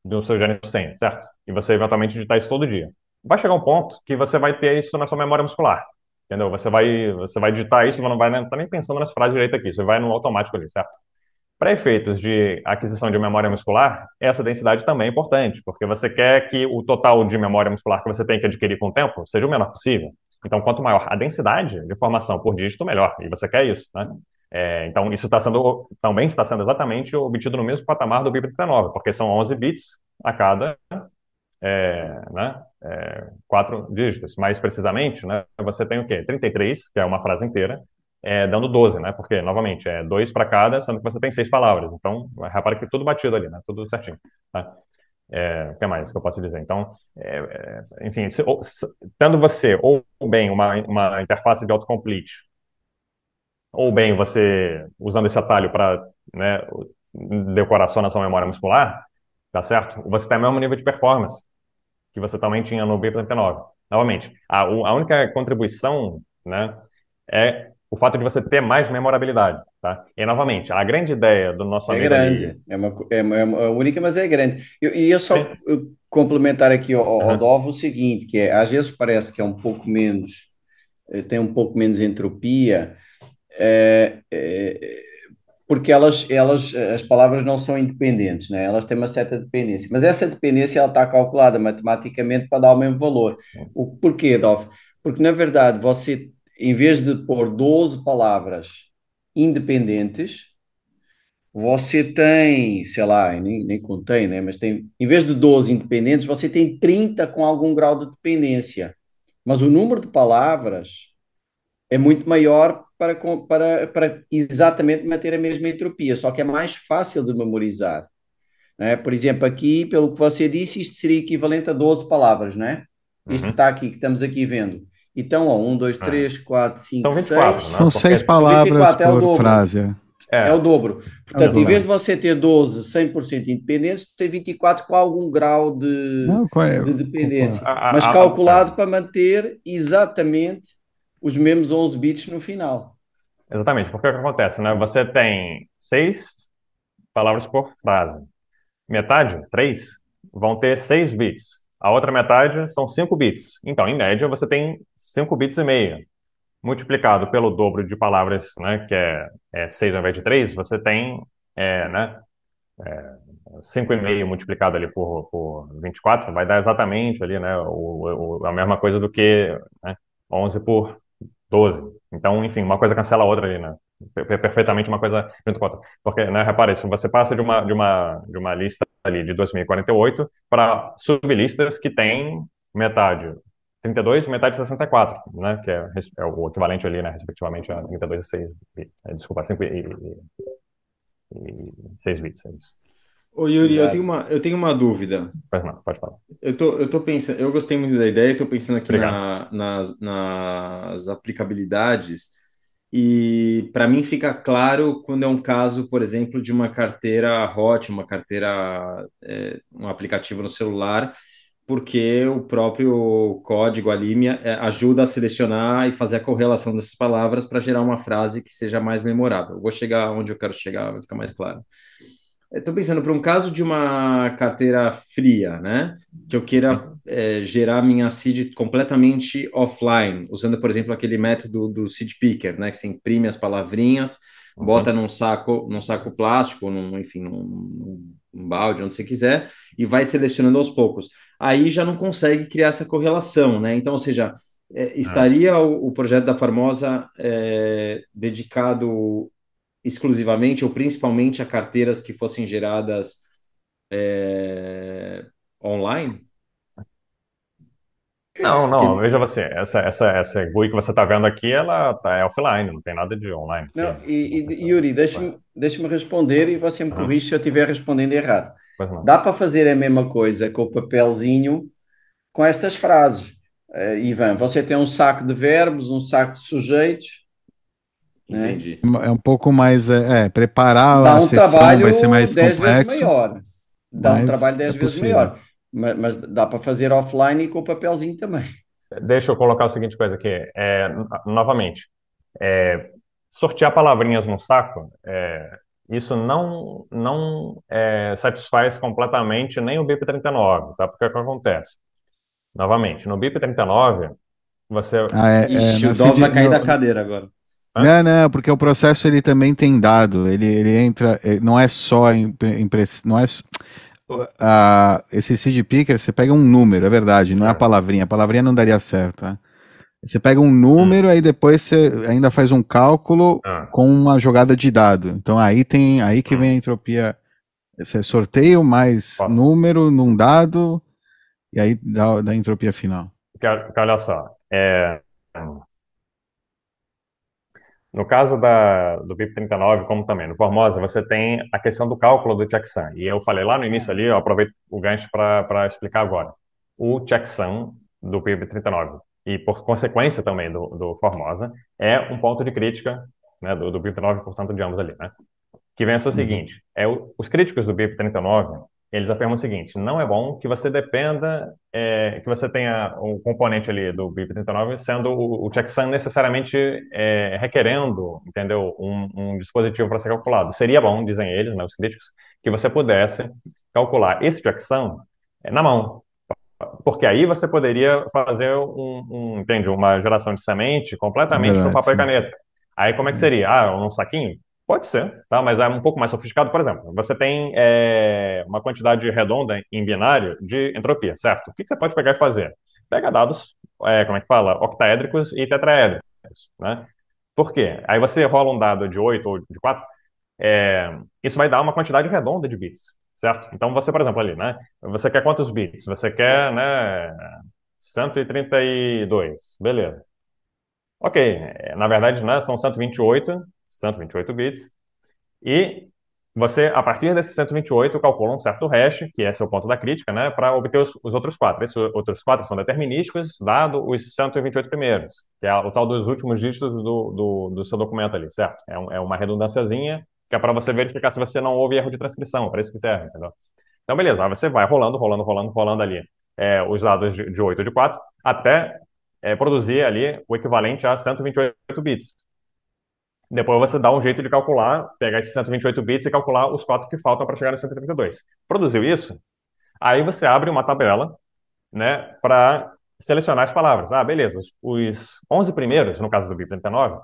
Speaker 2: do seu gênero senha, certo? E você eventualmente digitar isso todo dia. Vai chegar um ponto que você vai ter isso na sua memória muscular, entendeu? Você vai, você vai digitar isso, não vai nem, tá nem pensando nas frases direito aqui, você vai no automático ali, certo? Para efeitos de aquisição de memória muscular, essa densidade também é importante, porque você quer que o total de memória muscular que você tem que adquirir com o tempo seja o menor possível. Então, quanto maior a densidade de informação por dígito, melhor. E você quer isso, né? É, então, isso está sendo, também está sendo exatamente obtido no mesmo patamar do BIP39, porque são 11 bits a cada é, né, é, quatro dígitos. Mais precisamente, né, você tem o quê? 33, que é uma frase inteira, é, dando 12, né? Porque, novamente, é dois para cada, sendo que você tem seis palavras. Então, repara que tudo batido ali, né? Tudo certinho. Tá? É, o que mais que eu posso dizer? Então, é, é, enfim, se, ou, se, tendo você ou bem uma, uma interface de autocomplete ou bem você usando esse atalho para né, decorar só na sua memória muscular, tá certo? Você tem o mesmo nível de performance que você também tinha no B39. Novamente, a, a única contribuição né, é o fato de você ter mais memorabilidade, tá? E novamente, a grande ideia do nosso
Speaker 4: é
Speaker 2: amigo
Speaker 4: grande,
Speaker 2: ali,
Speaker 4: é uma, é uma, é uma única, mas é grande. Eu- E eu, só eu complementar aqui ao, ao
Speaker 2: Aham.
Speaker 4: Dov o seguinte, que é, às vezes parece que é um pouco menos, eh, tem um pouco menos entropia, eh, eh, porque elas, elas, as palavras não são independentes, né? Elas têm uma certa dependência, mas essa dependência ela está calculada matematicamente para dar o mesmo valor. O porquê, Dov? Porque na verdade você, em vez de pôr 12 palavras independentes, você tem, sei lá, nem, nem contei, né? Mas tem, em vez de 12 independentes, você tem 30 com algum grau de dependência. Mas o número de palavras é muito maior para, para, para exatamente manter a mesma entropia, só que é mais fácil de memorizar. né? Por exemplo, aqui, pelo que você disse, isto seria equivalente a 12 palavras, não é? Isto que
Speaker 2: Uhum.
Speaker 4: está aqui, que estamos aqui vendo. Então, ó, 1, 2,
Speaker 2: Ah.
Speaker 4: 3, 4, 5,
Speaker 2: São 24,
Speaker 4: 6.
Speaker 2: né?
Speaker 1: São
Speaker 2: Porque-
Speaker 1: seis palavras
Speaker 4: 24 é o
Speaker 1: por
Speaker 4: dobro.
Speaker 1: frase.
Speaker 2: é,
Speaker 4: É o dobro. Portanto,
Speaker 1: dobro.
Speaker 4: em vez de você ter 12 100% independentes, tem 24 com algum grau de,
Speaker 1: Não, qual é?
Speaker 4: de dependência.
Speaker 2: A- a-
Speaker 4: Mas
Speaker 2: a-
Speaker 4: calculado para manter exatamente os mesmos 11 bits no final.
Speaker 2: Exatamente, porque o que acontece, né? Você tem seis palavras por frase. Metade, três, vão ter seis bits. A outra metade são cinco bits. Então, em média, você tem cinco bits e meio. Multiplicado pelo dobro de palavras, né? Que é, é seis ao invés de três, você tem, é, né? e meio multiplicado ali por, por 24 vai dar exatamente ali, né? O, o- a mesma coisa do que, né? 11 por 12. Então, enfim, uma coisa cancela a outra ali, né? Per- per- Perfeitamente uma coisa junto com a outra. Porque, né, repare, se você passa de uma, de uma, de uma lista ali de 2048 para sublistas que tem metade 32 e metade 64, né? Que é, é o equivalente ali, né? Respectivamente a 32 e 6 bits. É, Desculpa, 5 e, e, e 6 bits, é isso.
Speaker 3: Ô, Yuri, eu tenho uma, eu tenho uma dúvida.
Speaker 2: Pode, não, pode falar.
Speaker 3: Eu tô, eu tô pensando, eu gostei muito da ideia, estou pensando aqui na- nas, nas aplicabilidades, e para mim fica claro quando é um caso, por exemplo, de uma carteira hot, uma carteira, é, um aplicativo no celular, porque o próprio código ali me, é, ajuda a selecionar e fazer a correlação dessas palavras para gerar uma frase que seja mais memorável. Eu vou chegar onde eu quero chegar, vai ficar mais claro. Estou pensando para um caso de uma carteira fria, né? Que eu queira é, gerar minha seed completamente offline, usando, por exemplo, aquele método do seed picker, né? Que você imprime as palavrinhas,
Speaker 2: Uhum.
Speaker 3: bota num saco, num saco plástico, num, enfim, num, num balde, onde você quiser, e vai selecionando aos poucos. Aí já não consegue criar essa correlação, né? Então, ou seja, é, estaria o, o projeto da Formosa é, dedicado exclusivamente ou principalmente a carteiras que fossem geradas é, online?
Speaker 2: Não, não,
Speaker 3: Que-
Speaker 2: veja você, essa, essa, essa GUI que você está vendo aqui, ela tá, é offline, não tem nada de online.
Speaker 4: Não, e, e, Yuri, deixa-me deixa responder e você me
Speaker 2: Aham.
Speaker 4: corrige se eu estiver respondendo errado. Dá para fazer a mesma coisa com o papelzinho com estas frases. Eh, Ivan, você tem um saco de verbos, um saco de sujeitos, né?
Speaker 3: Entendi.
Speaker 1: É um pouco mais. É, é, preparar
Speaker 4: Dá
Speaker 1: a
Speaker 4: um
Speaker 1: sessão
Speaker 4: trabalho
Speaker 1: vai ser mais
Speaker 4: 10 vezes
Speaker 1: complexo.
Speaker 4: maior. Dá um trabalho 10
Speaker 1: é
Speaker 4: vezes maior. Mas, mas dá para fazer offline e com o papelzinho também.
Speaker 2: Deixa eu colocar o seguinte coisa aqui, é, no- novamente, é, sortear palavrinhas no saco, é, isso não, não é, satisfaz completamente nem o BIP39, tá? Porque o que acontece? Novamente, no BIP39, você...
Speaker 1: Ah, é, é,
Speaker 3: Ixi, o Dov vai cair
Speaker 1: no-
Speaker 3: da cadeira agora.
Speaker 1: Não, não, porque o processo ele também tem dado, ele, ele entra, eh, não é só impress, não é esse seed picker, você pega um número, é verdade, não é a
Speaker 2: É.
Speaker 1: palavrinha, a palavrinha não daria certo, né? Você pega um número, aí depois você ainda faz um cálculo
Speaker 2: Ah,
Speaker 1: com uma jogada de dado. Então aí tem, aí que
Speaker 2: Hum.
Speaker 1: vem a entropia, você sorteio mais número num dado, e aí dá, dá a entropia final.
Speaker 2: que, que olha só, é, no caso da, do BIP39, como também no Formosa, você tem a questão do cálculo do checksum. E eu falei lá no início ali, eu aproveito o gancho para explicar agora. O checksum do BIP39, e por consequência também do, do Formosa, é um ponto de crítica né, do, do BIP39, portanto, de ambos ali, né? Que vem a ser o
Speaker 1: Uhum.
Speaker 2: seguinte, é o- os críticos do BIP39, eles afirmam o seguinte: não é bom que você dependa, é, que você tenha um componente ali do BIP39 sendo o, o checksum necessariamente é, requerendo, entendeu, um, um dispositivo para ser calculado. Seria bom, dizem eles, né, os críticos, que você pudesse calcular esse checksum é, na mão, porque aí você poderia fazer um, um entende, uma geração de semente completamente é no papel sim. e caneta. Aí como é que seria? Ah, um saquinho? Pode ser, tá? Mas é um pouco mais sofisticado. Por exemplo, você tem é, uma quantidade redonda em binário de entropia, certo? O que, você pode pegar e fazer? Pega dados, é, como é que fala? Octaédricos e tetraédricos, né? Por quê? Aí você rola um dado de 8 ou de 4, é, isso vai dar uma quantidade redonda de bits, certo? Então você, por exemplo, ali, né? Você quer quantos bits? Você quer, né? 132, beleza. Ok, na verdade, né, são 128, 128 bits, e você, a partir desses 128, calcula um certo hash, que é seu ponto da crítica, né, para obter os, os, outros quatro. Esses outros quatro são determinísticos, dado os 128 primeiros, que é o tal dos últimos dígitos do, do, do seu documento ali, certo? É, um, é uma redundânciazinha, que é para você verificar se você não houve erro de transcrição, para isso que serve, entendeu? Então, beleza, aí você vai rolando, rolando, rolando, rolando ali é, os dados de, de 8 ou de 4, até é, produzir ali o equivalente a 128 bits. Depois você dá um jeito de calcular, pegar esses 128 bits e calcular os quatro que faltam para chegar no 132. Produziu isso? Aí você abre uma tabela, né, para selecionar as palavras. Ah, beleza, os, os 11 primeiros, no caso do BIP 39,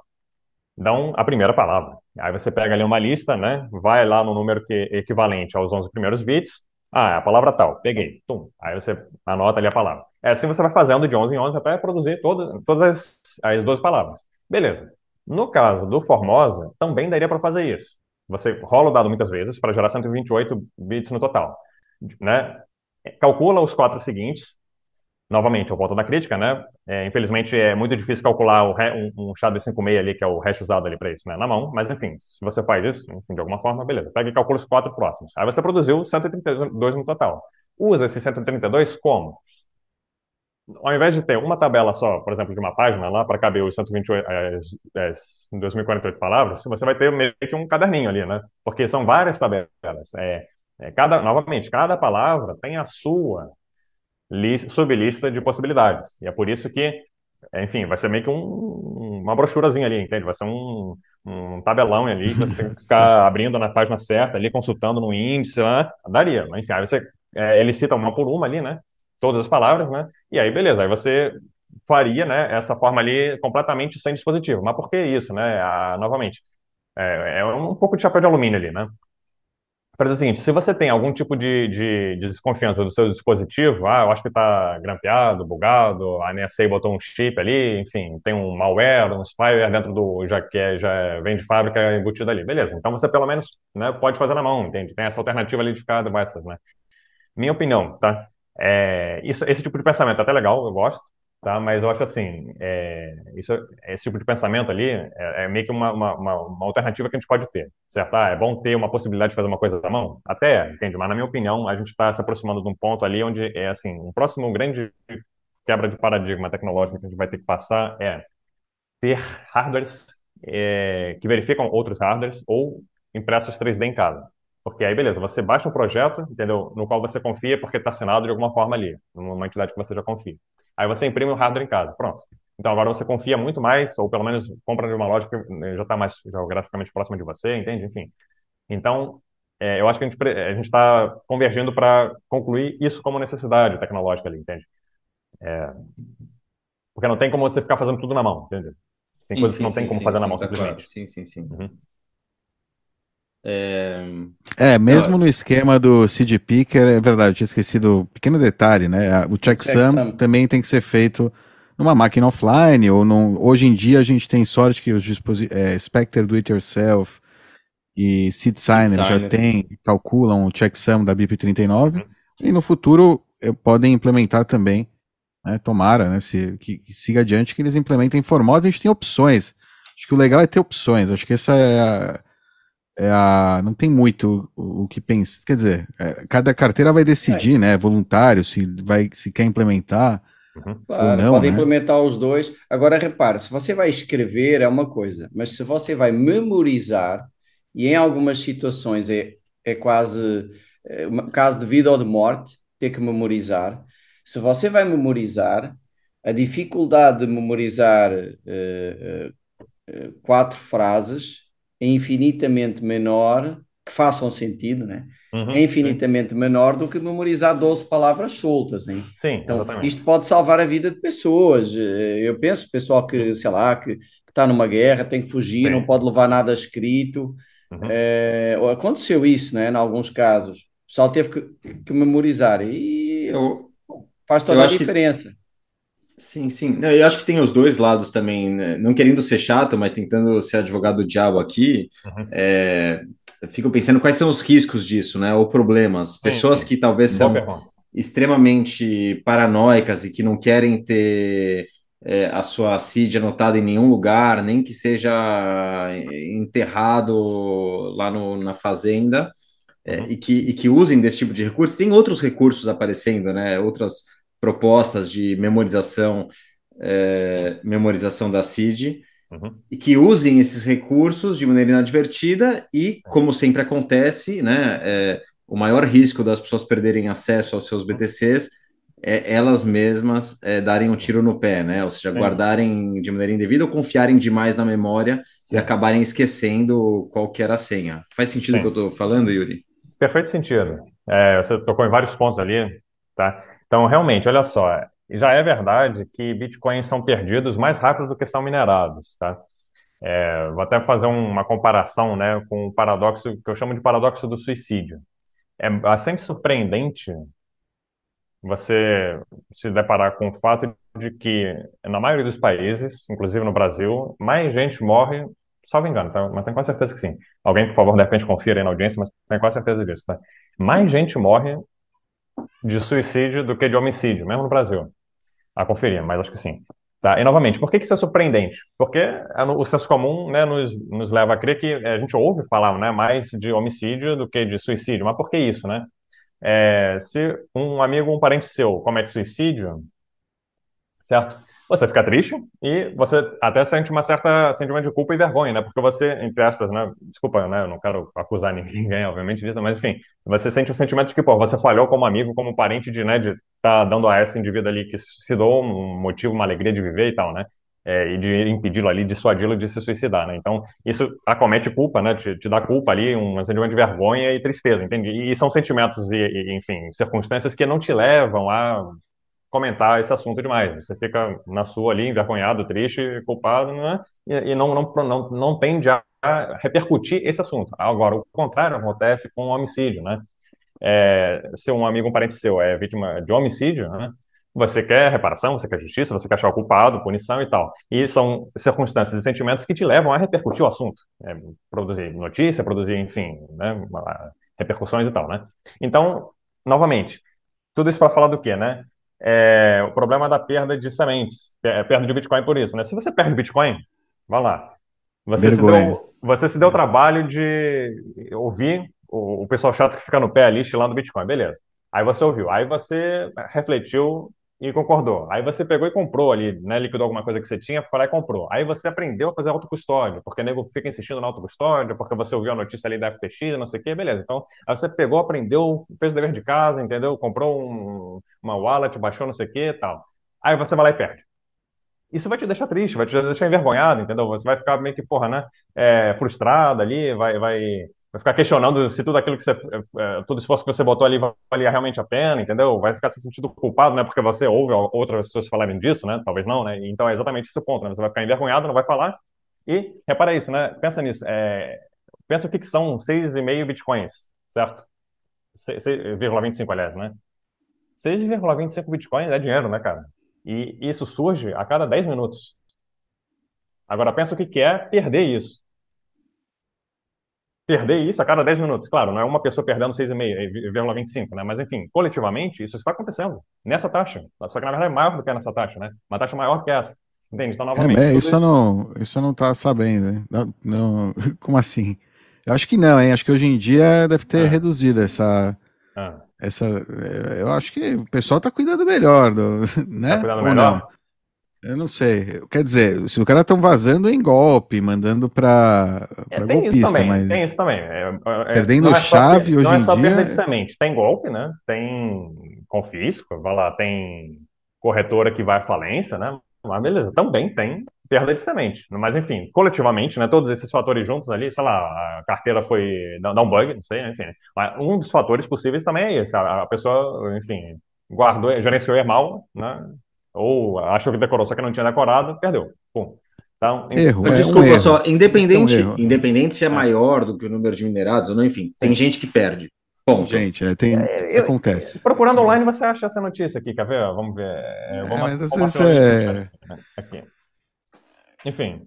Speaker 2: dão a primeira palavra. Aí você pega ali uma lista, né, vai lá no número que equivalente aos 11 primeiros bits. Ah, é a palavra tal, peguei, tum. Aí você anota ali a palavra. É assim você vai fazendo de 11 em 11 até produzir todas as, as 12 palavras. Beleza. No caso do Formosa, também daria para fazer isso. Você rola o dado muitas vezes para gerar 128 bits no total. Né? Calcula os quatro seguintes. Novamente, o ponto da crítica, né? É, infelizmente é muito difícil calcular o um, um SHA-256 ali, que é o hash usado ali para isso, né? Na mão, mas enfim, se você faz isso, enfim, de alguma forma, beleza. Pega e calcula os quatro próximos. Aí você produziu 132 no total. Usa esse 132 como? Ao invés de ter uma tabela só, por exemplo, de uma página lá para caber os 128, as, as 2048 palavras, você vai ter meio que um caderninho ali, né? Porque são várias tabelas. É, é cada, novamente, cada palavra tem a sua lista, sublista de possibilidades. E é por isso que, enfim, vai ser meio que um, uma brochurazinha ali, entende? Vai ser um, um tabelão ali que você tem que ficar abrindo na página certa ali, consultando no índice lá. Daria, mas enfim, aí você, é, ele cita uma por uma ali, né? Todas as palavras, né? E aí, beleza, aí você faria, né, essa forma ali completamente sem dispositivo. Mas por que isso, né? Ah, novamente, é, é, um pouco de chapéu de alumínio ali, né? Para dizer o seguinte, se você tem algum tipo de, de, de desconfiança do seu dispositivo, ah, eu acho que está grampeado, bugado, a NSA botou um chip ali, enfim, tem um malware, um spyware dentro do, já que é, já vem de fábrica embutido ali, beleza. Então você pelo menos, né, pode fazer na mão, entende? Tem essa alternativa ali de ficar devices, né? Minha opinião, tá? É, isso, esse tipo de pensamento é até legal, eu gosto, tá? Mas eu acho assim, é, isso, esse tipo de pensamento ali é, é meio que uma, uma, uma, alternativa que a gente pode ter, certo? Ah, é bom ter uma possibilidade de fazer uma coisa da mão? Até, entende? Mas na minha opinião, a gente está se aproximando de um ponto ali onde é assim, um próximo grande quebra de paradigma tecnológico que a gente vai ter que passar é ter hardwares é, que verificam outros hardwares ou impressos 3D em casa. Porque aí, beleza, você baixa um projeto, entendeu? No qual você confia porque está assinado de alguma forma ali, numa entidade que você já confia. Aí você imprime o hardware em casa, pronto. Então agora você confia muito mais, ou pelo menos compra de uma loja que já está mais geograficamente próxima de você, entende? Enfim. Então, é, eu acho que a gente está convergindo para concluir isso como necessidade tecnológica ali, entende? É, porque não tem como você ficar fazendo tudo na mão, entende? Tem sim, coisas sim, que não sim, tem como fazer na mão tá simplesmente. Claro.
Speaker 3: Sim, sim, sim.
Speaker 1: Uhum. É, é mesmo no esquema do Seed Picker, é verdade, eu tinha esquecido um pequeno detalhe, né? O checksum também tem que ser feito numa máquina offline, ou num, hoje em dia a gente tem sorte que os dispositivos é, Spectre Do It Yourself e Seed Signer já tem, calculam o checksum da BIP39, uhum. e no futuro eh, podem implementar também, né? Tomara, né? Se, que, que siga adiante, que eles implementem Formosa, a gente tem opções. Acho que o legal é ter opções, acho que essa é a é a, não tem muito o, o que pensa. Quer dizer, é, cada carteira vai decidir, é. né? Voluntário, se vai se quer implementar.
Speaker 4: Uhum. Claro, não, pode né? implementar os dois. Agora, repare, se você vai escrever é uma coisa, mas se você vai memorizar, e em algumas situações é, é quase é, caso de vida ou de morte, ter que memorizar. Se você vai memorizar, a dificuldade de memorizar uh, uh, quatro frases é infinitamente menor, que façam sentido, né? Uhum, é infinitamente sim. menor do que memorizar 12 palavras soltas, hein?
Speaker 2: Sim,
Speaker 4: então, exatamente. isto pode salvar a vida de pessoas. Eu penso, pessoal que, sei lá, que está numa guerra, tem que fugir, sim. não pode levar nada escrito. Uhum. É, aconteceu isso, né? Em alguns casos. O pessoal teve que, que memorizar e eu, faz toda a diferença.
Speaker 3: Que... Sim, sim. Eu acho que tem os dois lados também, né? não querendo ser chato, mas tentando ser advogado do diabo aqui. Uhum. É, fico pensando quais são os riscos disso, né? Ou problemas. Pessoas sim, sim. que talvez são extremamente paranoicas e que não querem ter é, a sua CID anotada em nenhum lugar, nem que seja enterrado lá no, na fazenda, é, uhum. e, que, e que usem desse tipo de recurso. Tem outros recursos aparecendo, né? Outras propostas de memorização, é, memorização da CID. Uhum. E que usem esses recursos de maneira inadvertida e, como sempre acontece, né, é, o maior risco das pessoas perderem acesso aos seus BTCs é elas mesmas é, darem um tiro no pé, né? Ou seja, guardarem de maneira indevida ou confiarem demais na memória Sim. e acabarem esquecendo qual que era a senha. Faz sentido o que eu estou falando, Yuri?
Speaker 2: Perfeito sentido. É, você tocou em vários pontos ali, tá? Então, realmente, olha só, já é verdade que bitcoins são perdidos mais rápido do que são minerados, tá? É, vou até fazer uma comparação, né, com o paradoxo que eu chamo de paradoxo do suicídio. É bastante surpreendente você se deparar com o fato de que, na maioria dos países, inclusive no Brasil, mais gente morre, salvo engano, tá? mas tenho quase certeza que sim. Alguém, por favor, de repente confira aí na audiência, mas tenho quase certeza disso, tá? Mais gente morre de suicídio do que de homicídio, mesmo no Brasil. A conferir, mas acho que sim. Tá? E, novamente, por que isso é surpreendente? Porque o senso comum né, nos, nos leva a crer que a gente ouve falar né, mais de homicídio do que de suicídio. Mas por que isso, né? É, se um amigo, um parente seu comete suicídio, certo? Você fica triste e você até sente uma certa sentimento de culpa e vergonha, né? Porque você, entre aspas, né? Desculpa, né? Eu não quero acusar ninguém, obviamente, disso, mas enfim, você sente o sentimento de que, pô, você falhou como amigo, como parente de, né? De tá dando a esse indivíduo ali que se dou um motivo, uma alegria de viver e tal, né? É, e de impedi-lo ali, dissuadi-lo de se suicidar, né? Então, isso acomete culpa, né? Te, te, dá culpa ali, um sentimento de vergonha e tristeza, entende? E, são sentimentos e, e, enfim, circunstâncias que não te levam a comentar esse assunto demais. Você fica na sua ali, envergonhado, triste, culpado, né? E, e não, não, não, não tende a repercutir esse assunto. Agora, o contrário acontece com o homicídio, né? É, se um amigo, um parente seu é vítima de homicídio, né? Você quer reparação, você quer justiça, você quer achar o culpado, punição e tal. E são circunstâncias e sentimentos que te levam a repercutir o assunto. É, produzir notícia, produzir, enfim, né, repercussões e tal, né? Então, novamente, tudo isso para falar do quê, né? É, o problema da perda de sementes, é, perda de Bitcoin por isso, né? Se você perde Bitcoin, vai lá. Você se, deu, você se deu o trabalho de ouvir o, o pessoal chato que fica no pé ali, estilando Bitcoin, beleza. Aí você ouviu, aí você refletiu e concordou. Aí você pegou e comprou ali, né? Liquidou alguma coisa que você tinha, foi lá e comprou. Aí você aprendeu a fazer autocustódia, porque o nego fica insistindo na autocustódia, porque você ouviu a notícia ali da FTX, não sei o quê, beleza. Então, aí você pegou, aprendeu, fez o dever de casa, entendeu? Comprou um, uma wallet, baixou não sei o quê e tal. Aí você vai lá e perde. Isso vai te deixar triste, vai te deixar envergonhado, entendeu? Você vai ficar meio que, porra, né? É, frustrado ali, vai, vai vai ficar questionando se tudo aquilo que você, é, é todo esforço que você botou ali valia realmente a pena, entendeu? Vai ficar se sentindo culpado, né? Porque você ouve outras pessoas falarem disso, né? Talvez não, né? Então é exatamente esse o ponto, né? Você vai ficar envergonhado, não vai falar. E repara isso, né? Pensa nisso. É, pensa o que, que são 6,5 bitcoins, certo? 6,25, aliás, né? 6,25 bitcoins é dinheiro, né, cara? E isso surge a cada 10 minutos. Agora pensa o que, que é perder isso perder isso a cada 10 minutos. Claro, não é uma pessoa perdendo 6,5, né? Mas, enfim, coletivamente, isso está acontecendo nessa taxa. Só que, na verdade, é maior do que nessa taxa, né? Uma taxa maior que essa. Entende? Então, novamente...
Speaker 1: É, isso, não, isso não está sabendo, né? Não, não, como assim? Eu acho que não, hein? Acho que hoje em dia deve ter ah. reduzido essa... Ah. Essa, eu acho que o pessoal está cuidando melhor, do, né? Tá cuidando melhor? Eu não sei. Quer dizer, se o cara estão vazando em golpe, mandando para
Speaker 2: é, tem
Speaker 1: golpista,
Speaker 2: isso também,
Speaker 1: mas
Speaker 2: tem isso também. É,
Speaker 1: é, perdendo é chave hoje em dia. Não é só perda
Speaker 2: de semente, tem golpe, né? Tem confisco, vai lá, tem corretora que vai à falência, né? Mas beleza, também tem perda de semente. Mas enfim, coletivamente, né? Todos esses fatores juntos ali, sei lá, a carteira foi dar um bug, não sei, enfim. Mas um dos fatores possíveis também é esse. A, a pessoa, enfim, guardou, gerenciou mal, né? Ou achou que decorou, só que não tinha decorado, perdeu. Pum.
Speaker 3: Então, erro, é desculpa, um só, independente, é um independente se é, é maior do que o número de minerados ou não, enfim, tem gente que perde.
Speaker 1: Ponto. Gente, é, tem, é, eu, acontece.
Speaker 2: Procurando online você acha essa notícia aqui, quer ver? Vamos ver.
Speaker 1: É, vamos, mas é...
Speaker 2: Aqui. Enfim,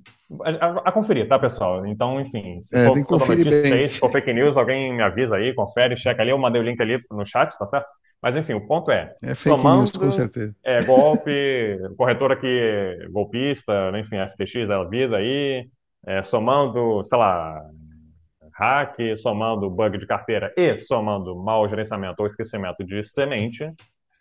Speaker 2: a, a, conferir, tá, pessoal? Então, enfim,
Speaker 1: se é, for, tem que conferir bem. Aí,
Speaker 2: se for fake news, alguém me avisa aí, confere, checa ali, eu mandei o link ali no chat, tá certo? Mas enfim, o ponto é.
Speaker 1: É fake somando, news, com certeza.
Speaker 2: É golpe, corretora aqui, golpista, né, enfim, FTX da vida aí, é, somando, sei lá, hack, somando bug de carteira e somando mau gerenciamento ou esquecimento de semente,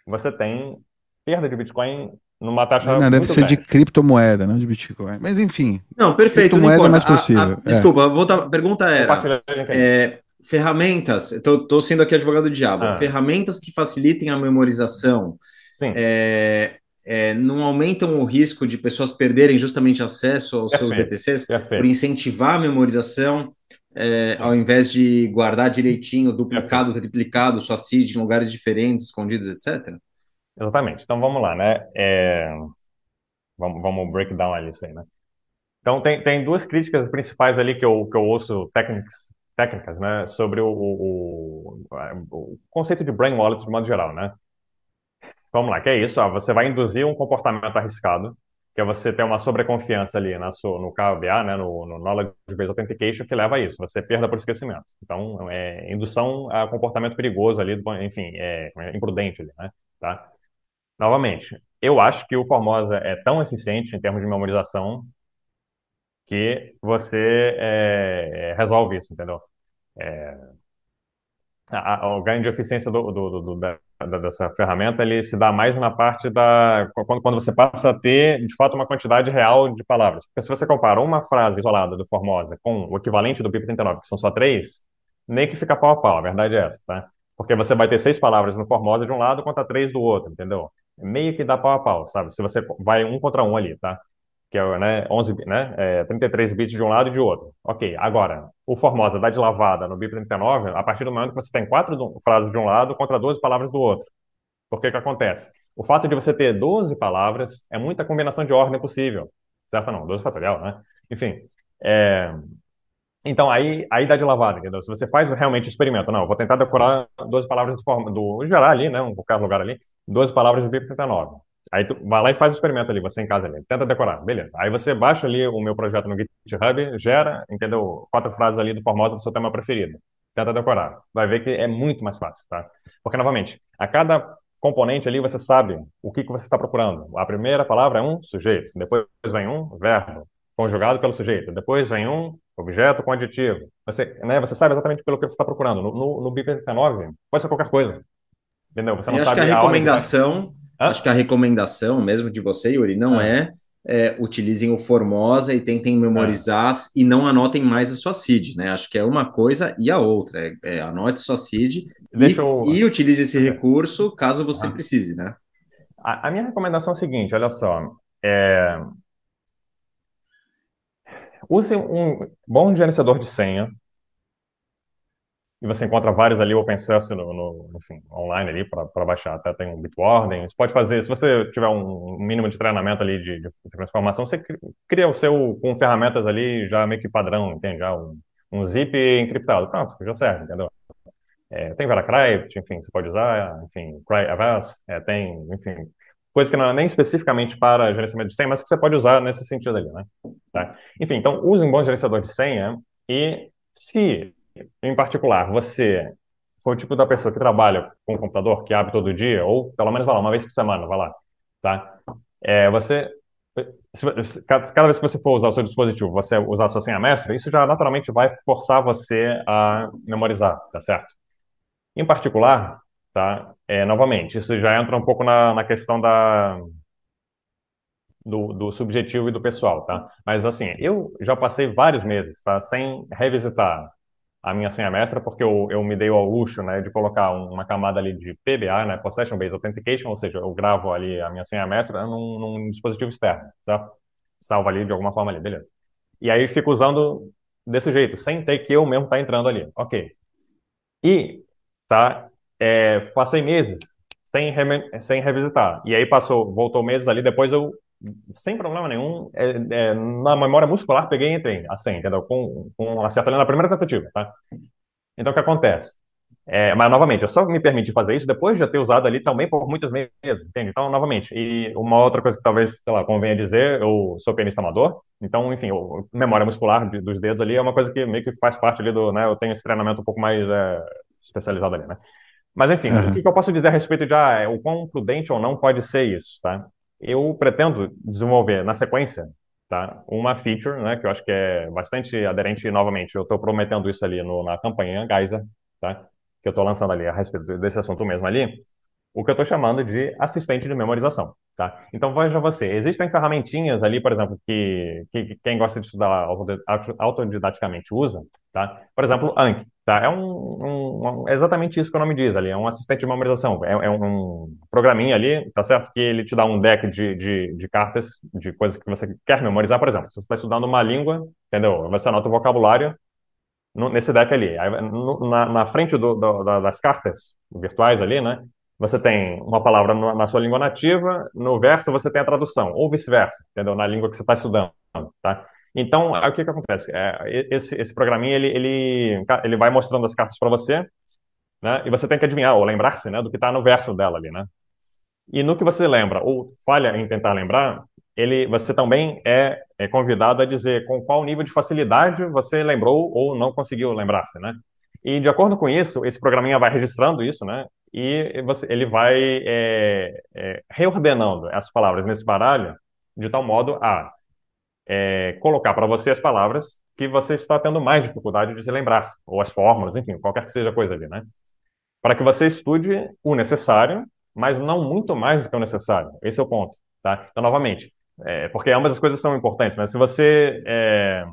Speaker 2: você tem perda de Bitcoin numa taxa.
Speaker 1: Não, deve ser grande. de criptomoeda, não de Bitcoin. Mas enfim.
Speaker 3: Não, perfeito.
Speaker 1: Criptomoeda é mais possível. A, a,
Speaker 3: é. Desculpa, volta, a pergunta era. É, ferramentas, estou sendo aqui advogado do diabo, ah. ferramentas que facilitem a memorização é, é, não aumentam o risco de pessoas perderem justamente acesso aos Perfeito. seus BTCs Perfeito. por incentivar a memorização, é, ao invés de guardar direitinho, duplicado, Perfeito. triplicado, sua seed em lugares diferentes, escondidos, etc?
Speaker 2: Exatamente. Então vamos lá, né? É, vamos, vamos break down ali isso aí, né? Então tem, tem duas críticas principais ali que eu, que eu ouço técnicas técnicas, né, sobre o, o, o, conceito de brain wallet de modo geral, né? Vamos lá, que é isso, ó, você vai induzir um comportamento arriscado, que é você ter uma sobreconfiança ali na sua, no KBA, né, no, no Knowledge Based Authentication, que leva a isso, você perda por esquecimento. Então, é indução a comportamento perigoso ali, enfim, é, é imprudente ali, né, tá? Novamente, eu acho que o Formosa é tão eficiente em termos de memorização que você é, resolve isso, entendeu? É, a, a, o ganho de eficiência do, do, do, da, dessa ferramenta ele se dá mais na parte da quando, quando você passa a ter de fato uma quantidade real de palavras. Porque se você compara uma frase isolada do Formosa com o equivalente do BIP 39, que são só três, nem que fica pau a pau, a verdade é essa, tá? Porque você vai ter seis palavras no Formosa de um lado contra três do outro, entendeu? Meio que dá pau a pau, sabe? Se você vai um contra um ali, tá? Que é né, 11, né, é, 33 bits de um lado e de outro. Ok, agora, o Formosa dá de lavada no BIP 39 a partir do momento que você tem quatro frases de um lado contra 12 palavras do outro. Por que que acontece? O fato de você ter 12 palavras é muita combinação de ordem possível. Certo? Não, 12 fatorial, né? Enfim, é... Então, aí, aí dá de lavada, entendeu? Se você faz realmente o experimento, não, vou tentar decorar 12 palavras do, do geral ali, né, um qualquer lugar ali, 12 palavras do BIP 39. Aí tu vai lá e faz o experimento ali, você em casa ali, tenta decorar, beleza. Aí você baixa ali o meu projeto no GitHub, gera, entendeu? Quatro frases ali do Formosa do seu tema preferido. Tenta decorar. Vai ver que é muito mais fácil, tá? Porque, novamente, a cada componente ali você sabe o que, que você está procurando. A primeira palavra é um sujeito, depois vem um verbo, conjugado pelo sujeito, depois vem um objeto com adjetivo. Você, né, você sabe exatamente pelo que você está procurando. No, no, no BIP 9 pode ser qualquer coisa. Entendeu?
Speaker 3: Você não e sabe acho que a recomendação Hã? Acho que a recomendação mesmo de você, Yuri, não ah. é, é, utilizem o Formosa e tentem memorizar ah. e não anotem mais a sua CID, né? Acho que é uma coisa e a outra. É, é anote sua CID e, eu... e, utilize esse recurso caso você ah. precise, né?
Speaker 2: A, a, minha recomendação é a seguinte, olha só. É... Use um bom gerenciador de senha, e você encontra vários ali open source no, no enfim, online ali para baixar. Até tem um Bitwarden. Você pode fazer, se você tiver um mínimo de treinamento ali de, de transformação, você cria o seu com ferramentas ali já meio que padrão, entende? Já um, um zip encriptado. Pronto, já serve, entendeu? É, tem VeraCrypt, enfim, você pode usar, enfim, CryAvas, é, tem, enfim, coisa que não é nem especificamente para gerenciamento de senha, mas que você pode usar nesse sentido ali, né? Tá? Enfim, então use um bom gerenciador de senha e se em particular, você foi o tipo da pessoa que trabalha com o computador, que abre todo dia, ou pelo menos vai lá, uma vez por semana, vai lá, tá? É, você, cada vez que você for usar o seu dispositivo, você usar a sua senha mestra, isso já naturalmente vai forçar você a memorizar, tá certo? Em particular, tá? É, novamente, isso já entra um pouco na, na questão da do, do subjetivo e do pessoal, tá? Mas assim, eu já passei vários meses, tá? Sem revisitar a minha senha mestra, porque eu, eu me dei ao luxo, né, de colocar uma camada ali de PBA, né, Possession Based Authentication, ou seja, eu gravo ali a minha senha mestra num, num dispositivo externo, tá? Salva ali de alguma forma ali, beleza. E aí fico usando desse jeito, sem ter que eu mesmo estar tá entrando ali, ok. E, tá, é, passei meses sem, sem revisitar. E aí passou, voltou meses ali, depois eu sem problema nenhum, é, é, na memória muscular, peguei e entrei a senha, entendeu? Com, com um acerto ali na primeira tentativa, tá? Então, o que acontece? É, mas, novamente, eu só me permiti fazer isso depois de já ter usado ali também por muitos meses, entende? Então, novamente, e uma outra coisa que talvez, sei lá, convenha dizer, eu sou pianista amador, então, enfim, o, memória muscular de, dos dedos ali é uma coisa que meio que faz parte ali do, né, eu tenho esse treinamento um pouco mais é, especializado ali, né? Mas, enfim, uhum. o que, que eu posso dizer a respeito de, ah, o quão prudente ou não pode ser isso, tá? Eu pretendo desenvolver na sequência tá, uma feature, né, que eu acho que é bastante aderente, novamente, eu estou prometendo isso ali no, na campanha Geyser, tá, que eu estou lançando ali a respeito desse assunto mesmo ali, o que eu estou chamando de assistente de memorização. Tá? Então, veja você, existem ferramentinhas ali, por exemplo, que, que quem gosta de estudar autodidaticamente usa, tá? Por exemplo, Anki, tá? É um, um, exatamente isso que o nome diz ali, é um assistente de memorização, é, é um programinha ali, tá certo? Que ele te dá um deck de, de, de cartas, de coisas que você quer memorizar, por exemplo, se você está estudando uma língua, entendeu? Você anota o vocabulário nesse deck ali. Aí, na, na, frente do, do, das cartas virtuais ali, né? Você tem uma palavra na sua língua nativa, no verso você tem a tradução, ou vice-versa, entendeu? Na língua que você está estudando, tá? Então, o que que acontece? É, esse, esse programinha, ele, ele, ele vai mostrando as cartas para você, né? E você tem que adivinhar, ou lembrar-se, né? Do que está no verso dela ali, né? E no que você lembra, ou falha em tentar lembrar, ele, você também é, é convidado a dizer com qual nível de facilidade você lembrou ou não conseguiu lembrar-se, né? E de acordo com isso, esse programinha vai registrando isso, né? E você, ele vai é, é, reordenando as palavras nesse baralho de tal modo a é, colocar para você as palavras que você está tendo mais dificuldade de se lembrar, ou as fórmulas, enfim, qualquer que seja a coisa ali, né? Para que você estude o necessário, mas não muito mais do que o necessário. Esse é o ponto, tá? Então, novamente, é, porque ambas as coisas são importantes, né? Se você é,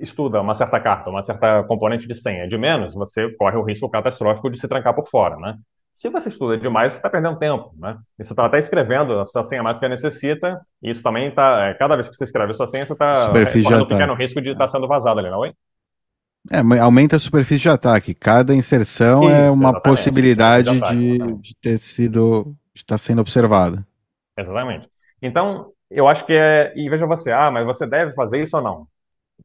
Speaker 2: estuda uma certa carta, uma certa componente de senha de menos, você corre o risco catastrófico de se trancar por fora, né? Se você estuda demais, você está perdendo tempo, né? E você está até escrevendo a sua senha mágica necessita, e isso também está, é, cada vez que você escreve a sua senha, você está correndo um pequeno risco de estar tá sendo vazado ali, não é?
Speaker 1: É, aumenta a superfície de ataque. Cada inserção é isso, é uma exatamente. possibilidade de, ataque, de, ter sido, de estar tá sendo observada.
Speaker 2: Exatamente. Então, eu acho que é. E veja você, ah, mas você deve fazer isso ou não?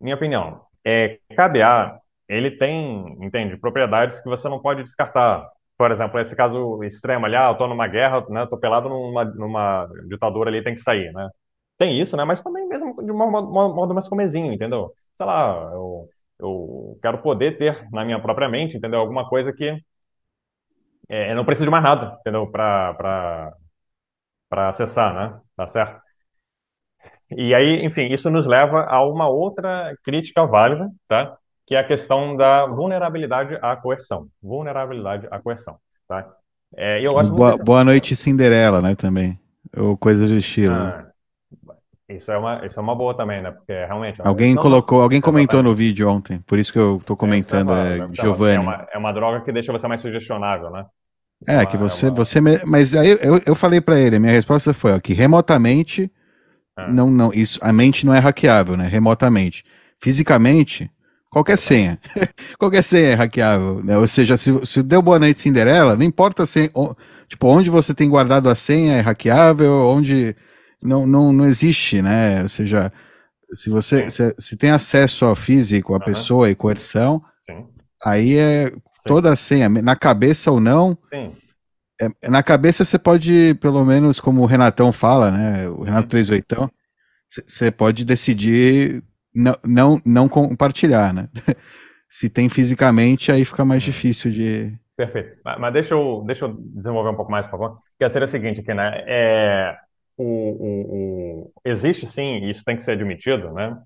Speaker 2: Minha opinião, é, KDA, ele tem, entende, propriedades que você não pode descartar. Por exemplo, esse caso extremo ali, ah, eu tô numa guerra, né, tô pelado numa, numa ditadura ali, tem que sair, né? Tem isso, né? Mas também mesmo de um modo, modo mais comezinho, entendeu? Sei lá, eu, eu quero poder ter na minha própria mente, entendeu? Alguma coisa que é, eu não preciso de mais nada, entendeu? Para acessar, né? Tá certo? E aí, enfim, isso nos leva a uma outra crítica válida, tá? Que é a questão da vulnerabilidade à coerção. Vulnerabilidade à coerção, tá?
Speaker 1: É, eu gosto boa, boa noite, Cinderela, né, também. Ou coisas do estilo. Ah,
Speaker 2: isso é uma, isso é uma boa também, né? Porque realmente.
Speaker 1: Alguém colocou, alguém comentou no vídeo ontem, por isso que eu tô comentando, é, é, Giovanni. É
Speaker 2: uma, é uma droga que deixa você mais sugestionável, né?
Speaker 1: Isso é, é que você, é uma... você, mas aí eu, eu falei para ele, minha resposta foi ó, que remotamente ah. Não, não, isso, a mente não é hackeável, né? Remotamente. Fisicamente, qualquer senha. qualquer senha é hackeável, né? Ou seja, se, se deu boa noite Cinderela, não importa se, tipo, onde você tem guardado a senha é hackeável, onde não, não, não existe, né? Ou seja, se você se, se tem acesso ao físico, à uhum. pessoa e coerção, Sim. aí é toda a senha, na cabeça ou não. Sim é, na cabeça você pode, pelo menos, como o Renatão fala, né? O Renato 38, uhum. você pode decidir não, não, não compartilhar, né? Se tem fisicamente, aí fica mais difícil de.
Speaker 2: Perfeito. Mas deixa eu, deixa eu desenvolver um pouco mais, por favor. Que seria o seguinte aqui, né? É, o, o, o, existe sim, e isso tem que ser admitido, né?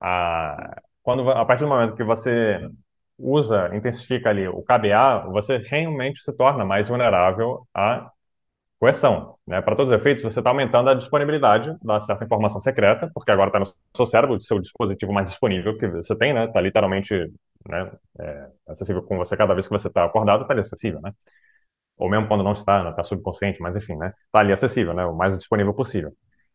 Speaker 2: A, quando, a partir do momento que você usa, intensifica ali o KBA, você realmente se torna mais vulnerável a coerção. Né? Para todos os efeitos, você está aumentando a disponibilidade da certa informação secreta, porque agora está no seu cérebro, o seu dispositivo mais disponível que você tem, né? Está literalmente né, é, acessível com você cada vez que você está acordado, está ali acessível, né? Ou mesmo quando não está, está subconsciente, mas enfim, né? Está ali acessível, né? O mais disponível possível.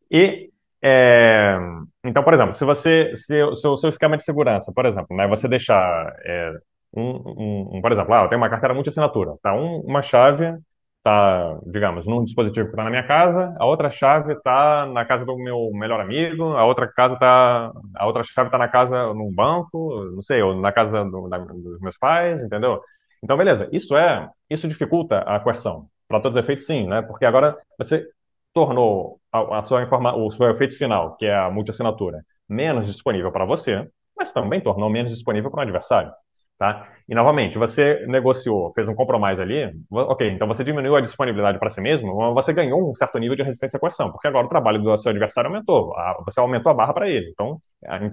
Speaker 2: E é, então, por exemplo, se você, se o seu, seu, esquema de segurança, por exemplo, né, você deixar é, um, um, um, por exemplo, ah, eu tenho uma carteira multi-assinatura, tá? Um, uma chave está, digamos, num dispositivo que está na minha casa, a outra chave está na casa do meu melhor amigo, a outra casa tá, a outra chave está na casa num banco, não sei, ou na casa do, da, dos meus pais, entendeu? Então, beleza. Isso é, isso dificulta a coerção. Para todos os efeitos, sim, né? Porque agora você tornou a, a sua informa o seu efeito final, que é a multi-assinatura, menos disponível para você, mas também tornou menos disponível para o adversário. Tá? E novamente, você negociou, fez um compromisso ali, ok, então você diminuiu a disponibilidade para si mesmo, você ganhou um certo nível de resistência à coerção, porque agora o trabalho do seu adversário aumentou, você aumentou a barra para ele. Então,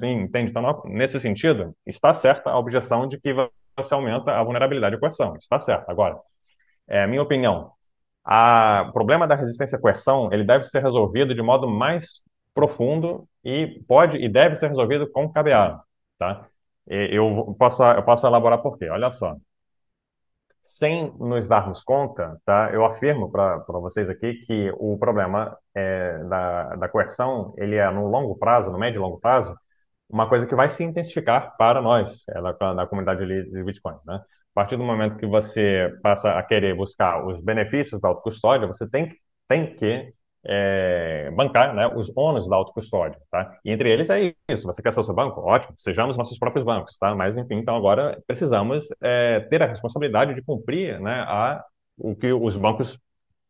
Speaker 2: entende? Então, nesse sentido, está certa a objeção de que você aumenta a vulnerabilidade à coerção, está certo. Agora, é, minha opinião, a, o problema da resistência à coerção, ele deve ser resolvido de modo mais profundo e pode e deve ser resolvido com cabeado, tá? Eu posso, eu posso elaborar por quê? Olha só. Sem nos darmos conta, tá? Eu afirmo para vocês aqui que o problema é, da, da coerção, ele é no longo prazo, no médio e longo prazo, uma coisa que vai se intensificar para nós, na, na comunidade de Bitcoin, né? Partir do momento que você passa a querer buscar os benefícios da autocustódia, você tem, tem que é, bancar né, os ônus da autocustódia, tá? E entre eles é isso, você quer ser o seu banco? Ótimo, sejamos nossos próprios bancos, tá? Mas, enfim, então agora precisamos é, ter a responsabilidade de cumprir né, a, o que os bancos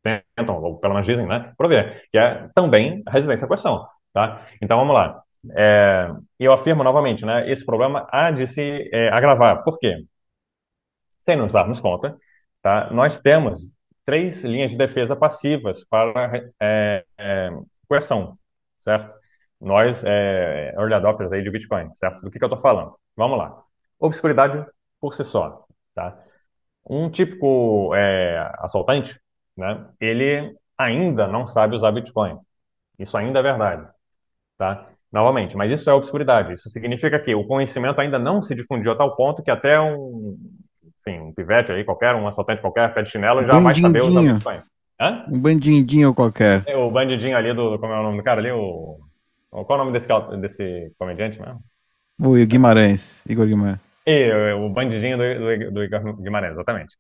Speaker 2: tentam, ou pelo menos dizem, né, prover, que é também a residência à coerção, tá? Então, vamos lá. É, eu afirmo novamente, né, esse problema há de se é, agravar. Por quê? Sem nos darmos conta, tá? Nós temos três linhas de defesa passivas para é, é, coerção, certo? Nós, é, early adopters aí de Bitcoin, certo? Do que, que eu estou falando? Vamos lá. Obscuridade por si só, tá? Um típico é, assaltante, né? Ele ainda não sabe usar Bitcoin. Isso ainda é verdade, tá? Novamente, mas isso é obscuridade. Isso significa que o conhecimento ainda não se difundiu a tal ponto que até um, enfim, um pivete aí, qualquer, um assaltante qualquer, pé de chinelo, já vai saber usar o Bitcoin.
Speaker 1: Hã? Um bandidinho qualquer.
Speaker 2: É, o bandidinho ali do. Como é o nome do cara ali? O, qual é o nome desse, desse comediante mesmo?
Speaker 1: O Guimarães, Igor Guimarães.
Speaker 2: E, o bandidinho do, do, do Igor Guimarães, exatamente.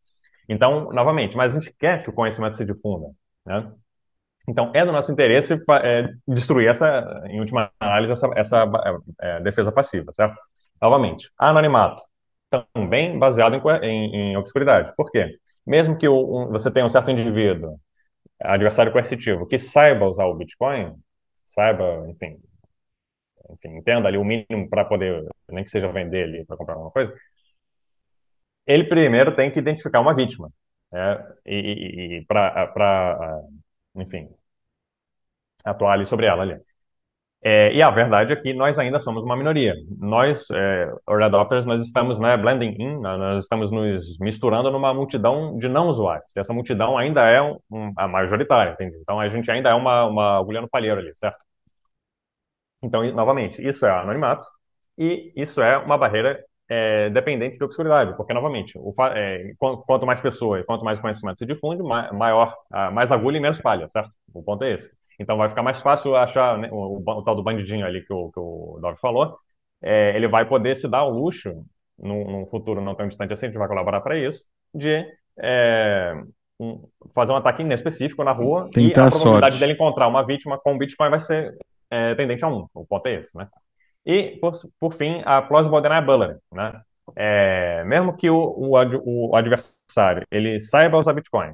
Speaker 2: Então, novamente, mas a gente quer que o conhecimento se difunda, né? Então, é do nosso interesse é, destruir essa, em última análise, essa, essa é, defesa passiva, certo? Novamente, anonimato também baseado em, em, em obscuridade. Por quê? Mesmo que o, um, você tenha um certo indivíduo, adversário coercitivo, que saiba usar o Bitcoin, saiba, enfim, enfim entenda ali o mínimo para poder, nem que seja vender ali para comprar alguma coisa, ele primeiro tem que identificar uma vítima. Né? E, e, e para, enfim, atuar ali sobre ela ali. É, e a verdade é que nós ainda somos uma minoria. Nós, é, early adopters, nós estamos né, blending in, né, nós estamos nos misturando numa multidão de não usuários. E essa multidão ainda é um, um, a majoritária, entende? Então a gente ainda é uma, uma agulha no palheiro ali, certo? Então, novamente, isso é anonimato e isso é uma barreira é, dependente de obscuridade, porque, novamente, o, é, quanto mais pessoa e quanto mais conhecimento se difunde, maior, mais agulha e menos palha, certo? O ponto é esse. Então vai ficar mais fácil achar né, o, o, tal do bandidinho ali que o, que o Dove falou. É, ele vai poder se dar o luxo, num, num, futuro não tão distante assim, a gente vai colaborar para isso, de é, um, fazer um ataque inespecífico na rua
Speaker 1: Tentar
Speaker 2: e
Speaker 1: a probabilidade
Speaker 2: sorte. dele encontrar uma vítima com Bitcoin vai ser é, tendente a um. O ponto é esse, né? E, por, por fim, a plausible deniability, né? É, mesmo que o, o, o adversário ele saiba usar Bitcoin,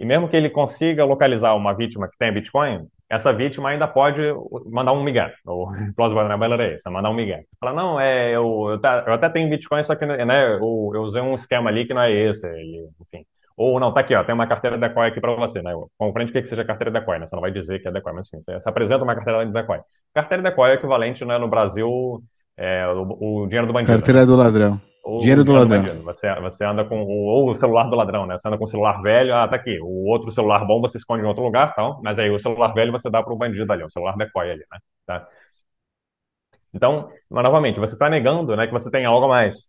Speaker 2: e mesmo que ele consiga localizar uma vítima que tem Bitcoin, essa vítima ainda pode mandar um migué. O plausible deniability é esse, é mandar um migué. Fala, não, é, eu, eu, até tenho Bitcoin, só que né, eu, eu, usei um esquema ali que não é esse, ele, enfim. Ou não, tá aqui, ó, tem uma carteira Decoy aqui para você, né? Compreende o que, que seja carteira Decoy, né? Você não vai dizer que é Decoy, mas enfim, você, apresenta uma carteira de Decoy. Carteira Decoy é equivalente, né, no Brasil, é, o, o, dinheiro do bandido.
Speaker 1: Carteira
Speaker 2: né?
Speaker 1: do ladrão. Dinheiro do ladrão.
Speaker 2: Você, você anda com ou o celular do ladrão, né? Você anda com o celular velho, ah, tá aqui. O outro celular bom você esconde em outro lugar, tal, mas aí o celular velho você dá para o bandido ali, o celular decoy ali, né? Tá? Então, mas, novamente, você está negando né, que você tem algo a mais.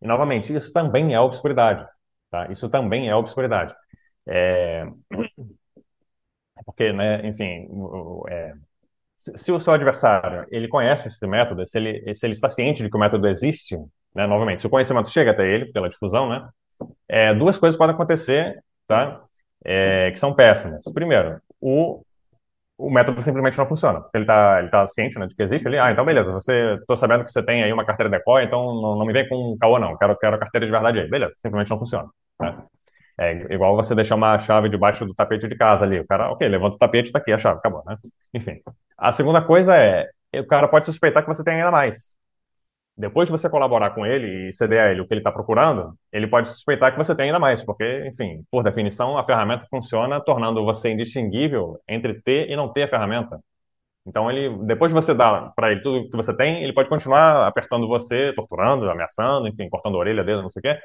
Speaker 2: E, novamente, isso também é obscuridade. Tá? Isso também é obscuridade. É... Porque, né, enfim, é... se o seu adversário ele conhece esse método, se ele, se ele está ciente de que o método existe, né, novamente, se o conhecimento chega até ele, pela difusão, né, é, duas coisas podem acontecer tá, é, que são péssimas. Primeiro, o o método simplesmente não funciona. Ele está ele tá ciente né, de que existe ali. Ah, então beleza, você tô sabendo que você tem aí uma carteira decoy, então não, não me vem com caô não, quero, quero a carteira de verdade aí. Beleza, simplesmente não funciona. Né? É igual você deixar uma chave debaixo do tapete de casa ali. O cara, ok, levanta o tapete, tá aqui a chave, acabou, né? Enfim. A segunda coisa é, o cara pode suspeitar que você tem ainda mais depois de você colaborar com ele e ceder a ele o que ele está procurando, ele pode suspeitar que você tem ainda mais, porque, enfim, por definição, a ferramenta funciona tornando você indistinguível entre ter e não ter a ferramenta. Então, ele, depois de você dar para ele tudo que você tem, ele pode continuar apertando você, torturando, ameaçando, enfim, cortando a orelha dele, não sei o quê,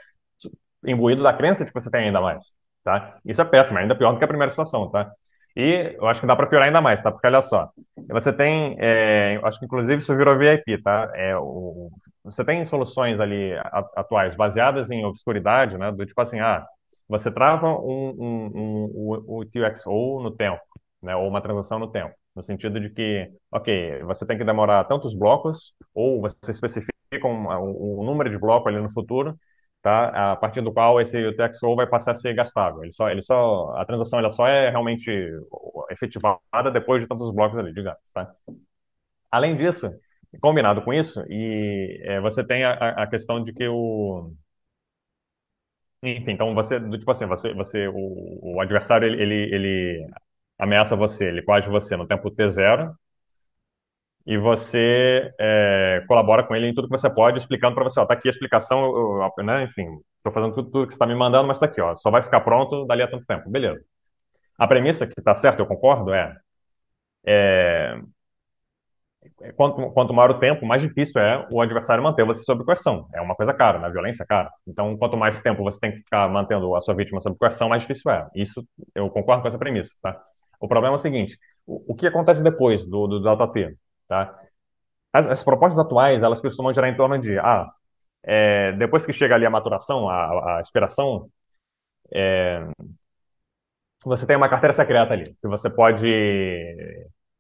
Speaker 2: imbuído da crença de que você tem ainda mais, tá? Isso é péssimo, é ainda pior do que a primeira situação, tá? E eu acho que dá para piorar ainda mais, tá? Porque olha só, você tem, é, acho que inclusive isso virou VIP, tá? É, o, você tem soluções ali atuais baseadas em obscuridade, né? Do tipo assim, ah, você trava um, um, um, o, o TXO no tempo, né? Ou uma transação no tempo, no sentido de que, ok, você tem que demorar tantos blocos, ou você especifica um, um, um número de bloco ali no futuro, tá? A partir do qual esse UTXO vai passar a ser gastável. Ele só, ele só, a transação ela só é realmente efetivada depois de tantos blocos ali, digamos, tá? Além disso, combinado com isso, e é, você tem a, a, questão de que o enfim, então você, tipo assim, você, você o, o adversário ele, ele, ele ameaça você, ele coage você no tempo T0, e você é, colabora com ele em tudo que você pode, explicando para você, ó, tá aqui a explicação, eu, né, enfim, estou fazendo tudo, tudo que você está me mandando, mas está aqui, ó, só vai ficar pronto dali a tanto tempo, beleza. A premissa que está certo, eu concordo, é, é quanto, quanto maior o tempo, mais difícil é o adversário manter você sob coerção. É uma coisa cara, na violência é cara. Então, quanto mais tempo você tem que ficar mantendo a sua vítima sob coerção, mais difícil é. Isso, eu concordo com essa premissa, tá? O problema é o seguinte, o, o que acontece depois do, do, do T? Tá? As, as, propostas atuais, elas costumam gerar em torno de, ah, é, depois que chega ali a maturação, a, a expiração, é, você tem uma carteira secreta ali, que você pode,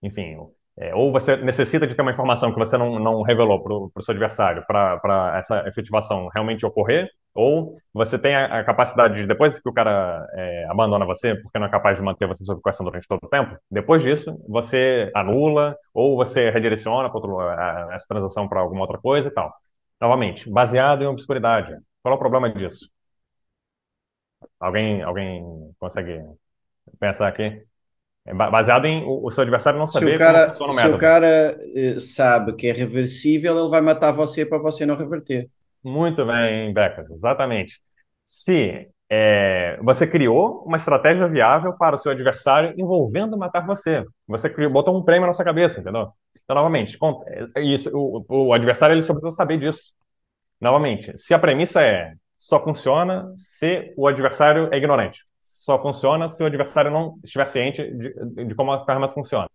Speaker 2: enfim, é, ou você necessita de ter uma informação que você não, não revelou para o seu adversário para essa efetivação realmente ocorrer, ou você tem a, a capacidade de, depois que o cara é, abandona você, porque não é capaz de manter você sob coerção durante todo o tempo, depois disso, você anula, ou você redireciona outro, a, essa transação para alguma outra coisa e tal. Novamente, baseado em obscuridade. Qual é o problema disso? Alguém, alguém consegue pensar aqui? É baseado em o, o seu adversário não saber
Speaker 4: se o cara, como. Se o cara eh, sabe que é reversível, ele vai matar você para você não reverter.
Speaker 2: Muito bem, Becas, exatamente. Se é, você criou uma estratégia viável para o seu adversário envolvendo matar você. Você criou, botou um prêmio na sua cabeça, entendeu? Então, novamente, é, isso, o, o adversário ele só precisa saber disso. Novamente, se a premissa é só funciona se o adversário é ignorante só funciona se o adversário não estiver ciente de, de como a ferramenta funciona.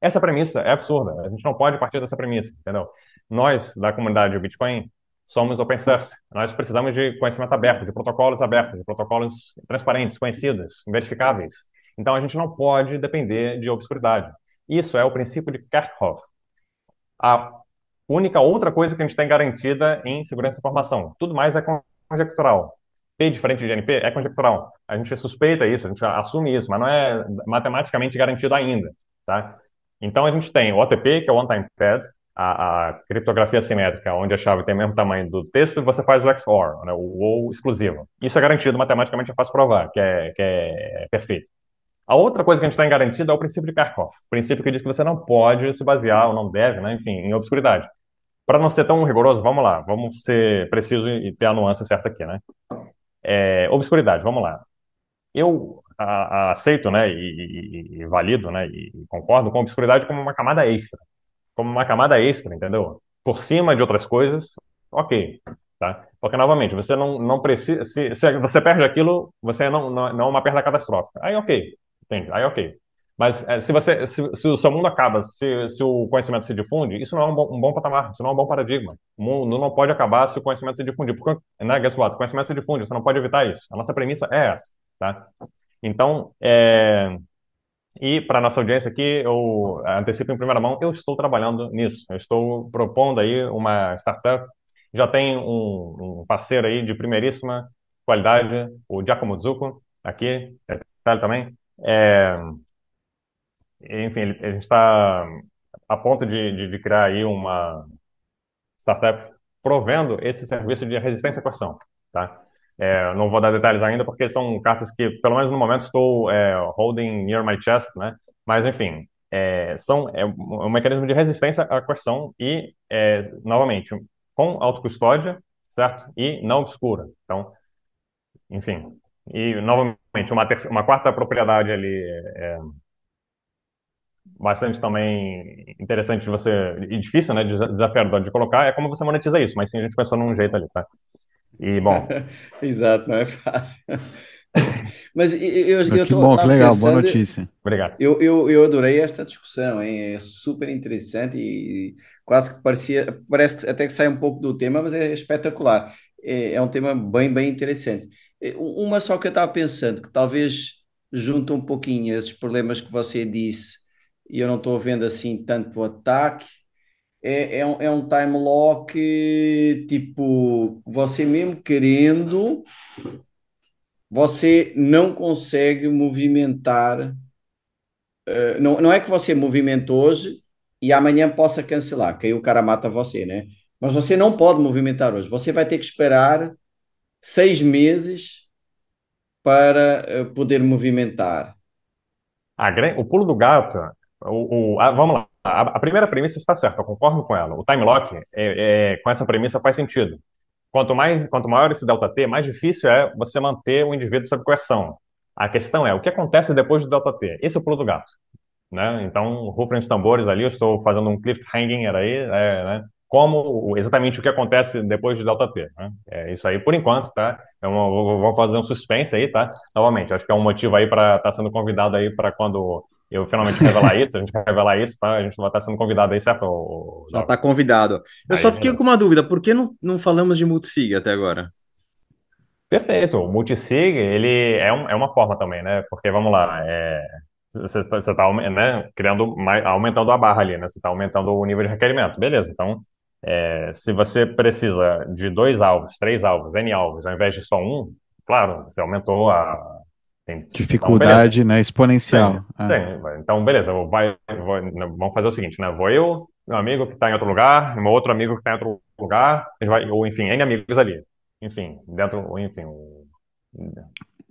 Speaker 2: Essa premissa é absurda. A gente não pode partir dessa premissa, entendeu? Nós, da comunidade Bitcoin, somos open source. Nós precisamos de conhecimento aberto, de protocolos abertos, de protocolos transparentes, conhecidos, verificáveis. Então, a gente não pode depender de obscuridade. Isso é o princípio de Kerckhoff. A única outra coisa que a gente tem garantida em segurança de informação. Tudo mais é conjectural. P diferente de NP é conjectural. A gente suspeita isso, a gente assume isso, mas não é matematicamente garantido ainda, tá? Então a gente tem o OTP, que é o One Time Pad, a, a, criptografia simétrica, onde a chave tem o mesmo tamanho do texto, e você faz o XOR, né, o ou exclusivo. Isso é garantido matematicamente, é fácil provar, que é, que é perfeito. A outra coisa que a gente tem garantido é o princípio de o princípio que diz que você não pode se basear, ou não deve, né, enfim, em obscuridade. Para não ser tão rigoroso, vamos lá, vamos ser preciso e ter a nuance certa aqui, né? É, obscuridade, vamos lá. Eu a, a aceito, né, e, e, e, valido, né, e concordo com a obscuridade como uma camada extra. Como uma camada extra, entendeu? Por cima de outras coisas, ok. tá? Porque, novamente, você não, não precisa, se, se você perde aquilo, você não, não, não é uma perda catastrófica. Aí, ok, entende? Aí, ok. Mas é, se você, se, se, o seu mundo acaba, se, se o conhecimento se difunde, isso não é um bom, um bom, patamar, isso não é um bom paradigma. O mundo não pode acabar se o conhecimento se difundir. Porque, né, guess what? O conhecimento se difunde, você não pode evitar isso. A nossa premissa é essa, tá? Então, é... e para nossa audiência aqui, eu antecipo em primeira mão, eu estou trabalhando nisso. Eu estou propondo aí uma startup. Já tem um, um parceiro aí de primeiríssima qualidade, o Giacomo Zucco, aqui, é também. É, enfim, a gente está a ponto de, de, de, criar aí uma startup provendo esse serviço de resistência à coerção, tá? É, não vou dar detalhes ainda porque são cartas que, pelo menos no momento, estou é, holding near my chest, né? Mas, enfim, é, são é um mecanismo de resistência à coerção e, é, novamente, com autocustódia, certo? E não obscura. Então, enfim. E, novamente, uma, terça, uma quarta propriedade ali é, bastante também interessante de você, e difícil, né, desafiador de colocar, é como você monetiza isso, mas sim, a gente pensou num jeito ali, tá? E, bom...
Speaker 4: Exato, não é fácil. Mas eu, eu, eu
Speaker 1: que bom, que legal, pensando, boa notícia.
Speaker 2: Obrigado.
Speaker 4: Eu, eu, eu adorei esta discussão, hein? é super interessante e quase que parecia, parece que até que sai um pouco do tema, mas é espetacular. É, é um tema bem, bem interessante. É, uma só que eu estava pensando, que talvez junta um pouquinho esses problemas que você disse e eu não estou vendo assim tanto ataque. É, é, um, é um time lock, tipo, você mesmo querendo, você não consegue movimentar. Uh, não, não é que você movimenta hoje e amanhã possa cancelar, que aí o cara mata você, né? Mas você não pode movimentar hoje. Você vai ter que esperar seis meses para uh, poder movimentar.
Speaker 2: Ah, o pulo do gato o, o a, vamos lá. A, a, primeira premissa está certa, eu concordo com ela. O time lock, é, é, com essa premissa, faz sentido. Quanto, mais, quanto maior esse delta T, mais difícil é você manter o indivíduo sob coerção. A questão é, o que acontece depois do delta T? Esse é o pulo do gato. Né? Então, rufem os tambores ali, eu estou fazendo um cliffhanger aí, é, né? como exatamente o que acontece depois de delta T. Né? É isso aí por enquanto, tá? Eu vou fazer um suspense aí, tá? Novamente, acho que é um motivo aí para estar tá sendo convidado aí para quando eu finalmente revelar isso, a gente revelar isso, tá? A gente vai estar sendo convidado aí, certo?
Speaker 3: Já está convidado. Eu aí, só fiquei com uma dúvida, por que não, não falamos de multisig até agora?
Speaker 2: Perfeito, o multisig, ele é, um, é uma forma também, né? Porque, vamos lá, é, você está né, criando, mais, aumentando a barra ali, né? Você está aumentando o nível de requerimento. Beleza, então, é, se você precisa de dois alvos, três alvos, N alvos, ao invés de só um, claro, você aumentou a,
Speaker 1: tem, Dificuldade, então, né, exponencial.
Speaker 2: Tem, tem. Então, beleza, vai, vamos fazer o seguinte, né? Vou eu, meu amigo que está em outro lugar, meu outro amigo que está em outro lugar, vai, ou enfim, N amigos ali. Enfim, dentro, enfim.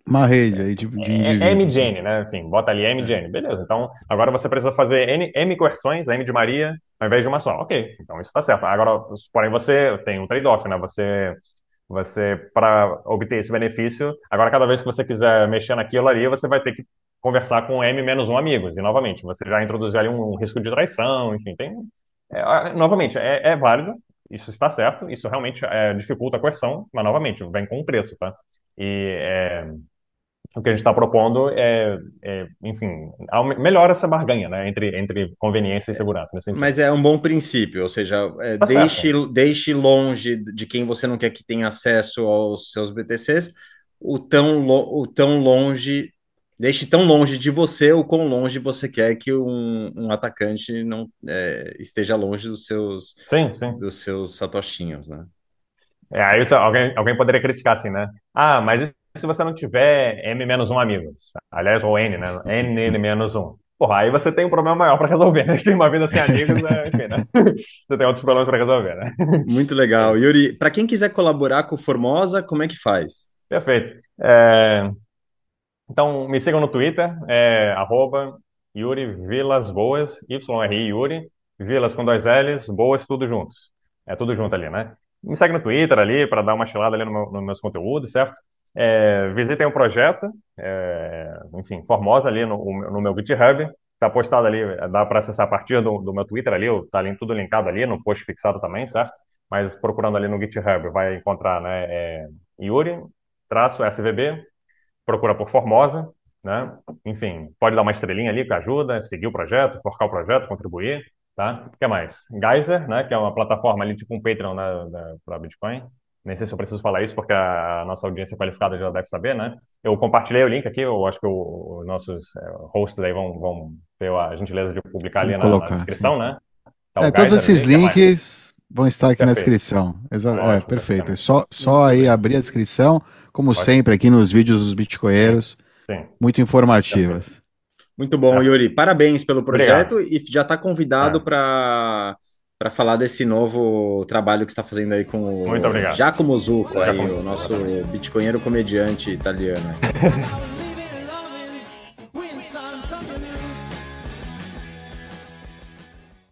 Speaker 1: Uma rede aí de, de
Speaker 2: é, é MGN, né? Enfim, bota ali MGN. Beleza, então agora você precisa fazer N, M coerções, M de Maria, ao invés de uma só. Ok, então isso está certo. Agora, porém, você tem um trade-off, né? Você você, para obter esse benefício, agora cada vez que você quiser mexer naquilo ali, você vai ter que conversar com M menos um amigos. E novamente, você já introduziu ali um risco de traição, enfim, tem. É, novamente, é, é, válido, isso está certo, isso realmente é, dificulta a coerção, mas novamente, vem com um preço, tá? E é, o que a gente está propondo é, é, enfim, melhora essa barganha, né, entre, entre conveniência e segurança.
Speaker 3: Mas é um bom princípio, ou seja, é, tá deixe, deixe longe de quem você não quer que tenha acesso aos seus BTCs, o tão, o tão longe, deixe tão longe de você o quão longe você quer que um, um atacante não é, esteja longe dos seus,
Speaker 2: sim, sim.
Speaker 3: dos seus satoshinhos, né?
Speaker 2: É, aí alguém, alguém poderia criticar assim, né? Ah, mas se você não tiver M-1 amigos, aliás, ou N, né? N-1. Porra, aí você tem um problema maior para resolver, né? Tem uma vida sem amigos, né? Enfim, né? Você tem outros problemas para resolver, né?
Speaker 3: Muito legal. Yuri, para quem quiser colaborar com o Formosa, como é que faz?
Speaker 2: Perfeito. É... Então, me sigam no Twitter, é, arroba Yuri Vilas Boas, Y-R-I Yuri, Vilas com dois L's, Boas tudo juntos. É tudo junto ali, né? Me segue no Twitter ali para dar uma chilada ali nos no, no meus conteúdos, certo? É, visitem o projeto, é, enfim, Formosa ali no, no meu GitHub, está postado ali, dá para acessar a partir do, do, meu Twitter ali, está tudo linkado ali, no post fixado também, certo? mas procurando ali no GitHub vai encontrar, né, é, Yuri, traço SVB, procura por Formosa, né? Enfim, pode dar uma estrelinha ali que ajuda, seguir o projeto, forcar o projeto, contribuir, tá? O que mais? Geyser, né? Que é uma plataforma ali tipo um Patreon né, para Bitcoin. Nem sei se eu preciso falar isso, porque a nossa audiência qualificada já deve saber, né? Eu compartilhei o link aqui, eu acho que os nossos é, hosts aí vão, vão ter a gentileza de publicar ali na, na, descrição, sim. né?
Speaker 1: Tá é, todos esses links vão estar aqui perfeito. na descrição. Exa é, perfeito. É só, só aí abrir a descrição, como Pode. sempre, aqui nos vídeos dos Bitcoinheiros. Sim. Muito informativas.
Speaker 3: Muito bom, Yuri. Parabéns pelo projeto Obrigado. e já está convidado é. para para falar desse novo trabalho que está fazendo aí com o
Speaker 2: Muito obrigado.
Speaker 3: Giacomo Zucco, aí, o nosso bitcoinheiro comediante italiano.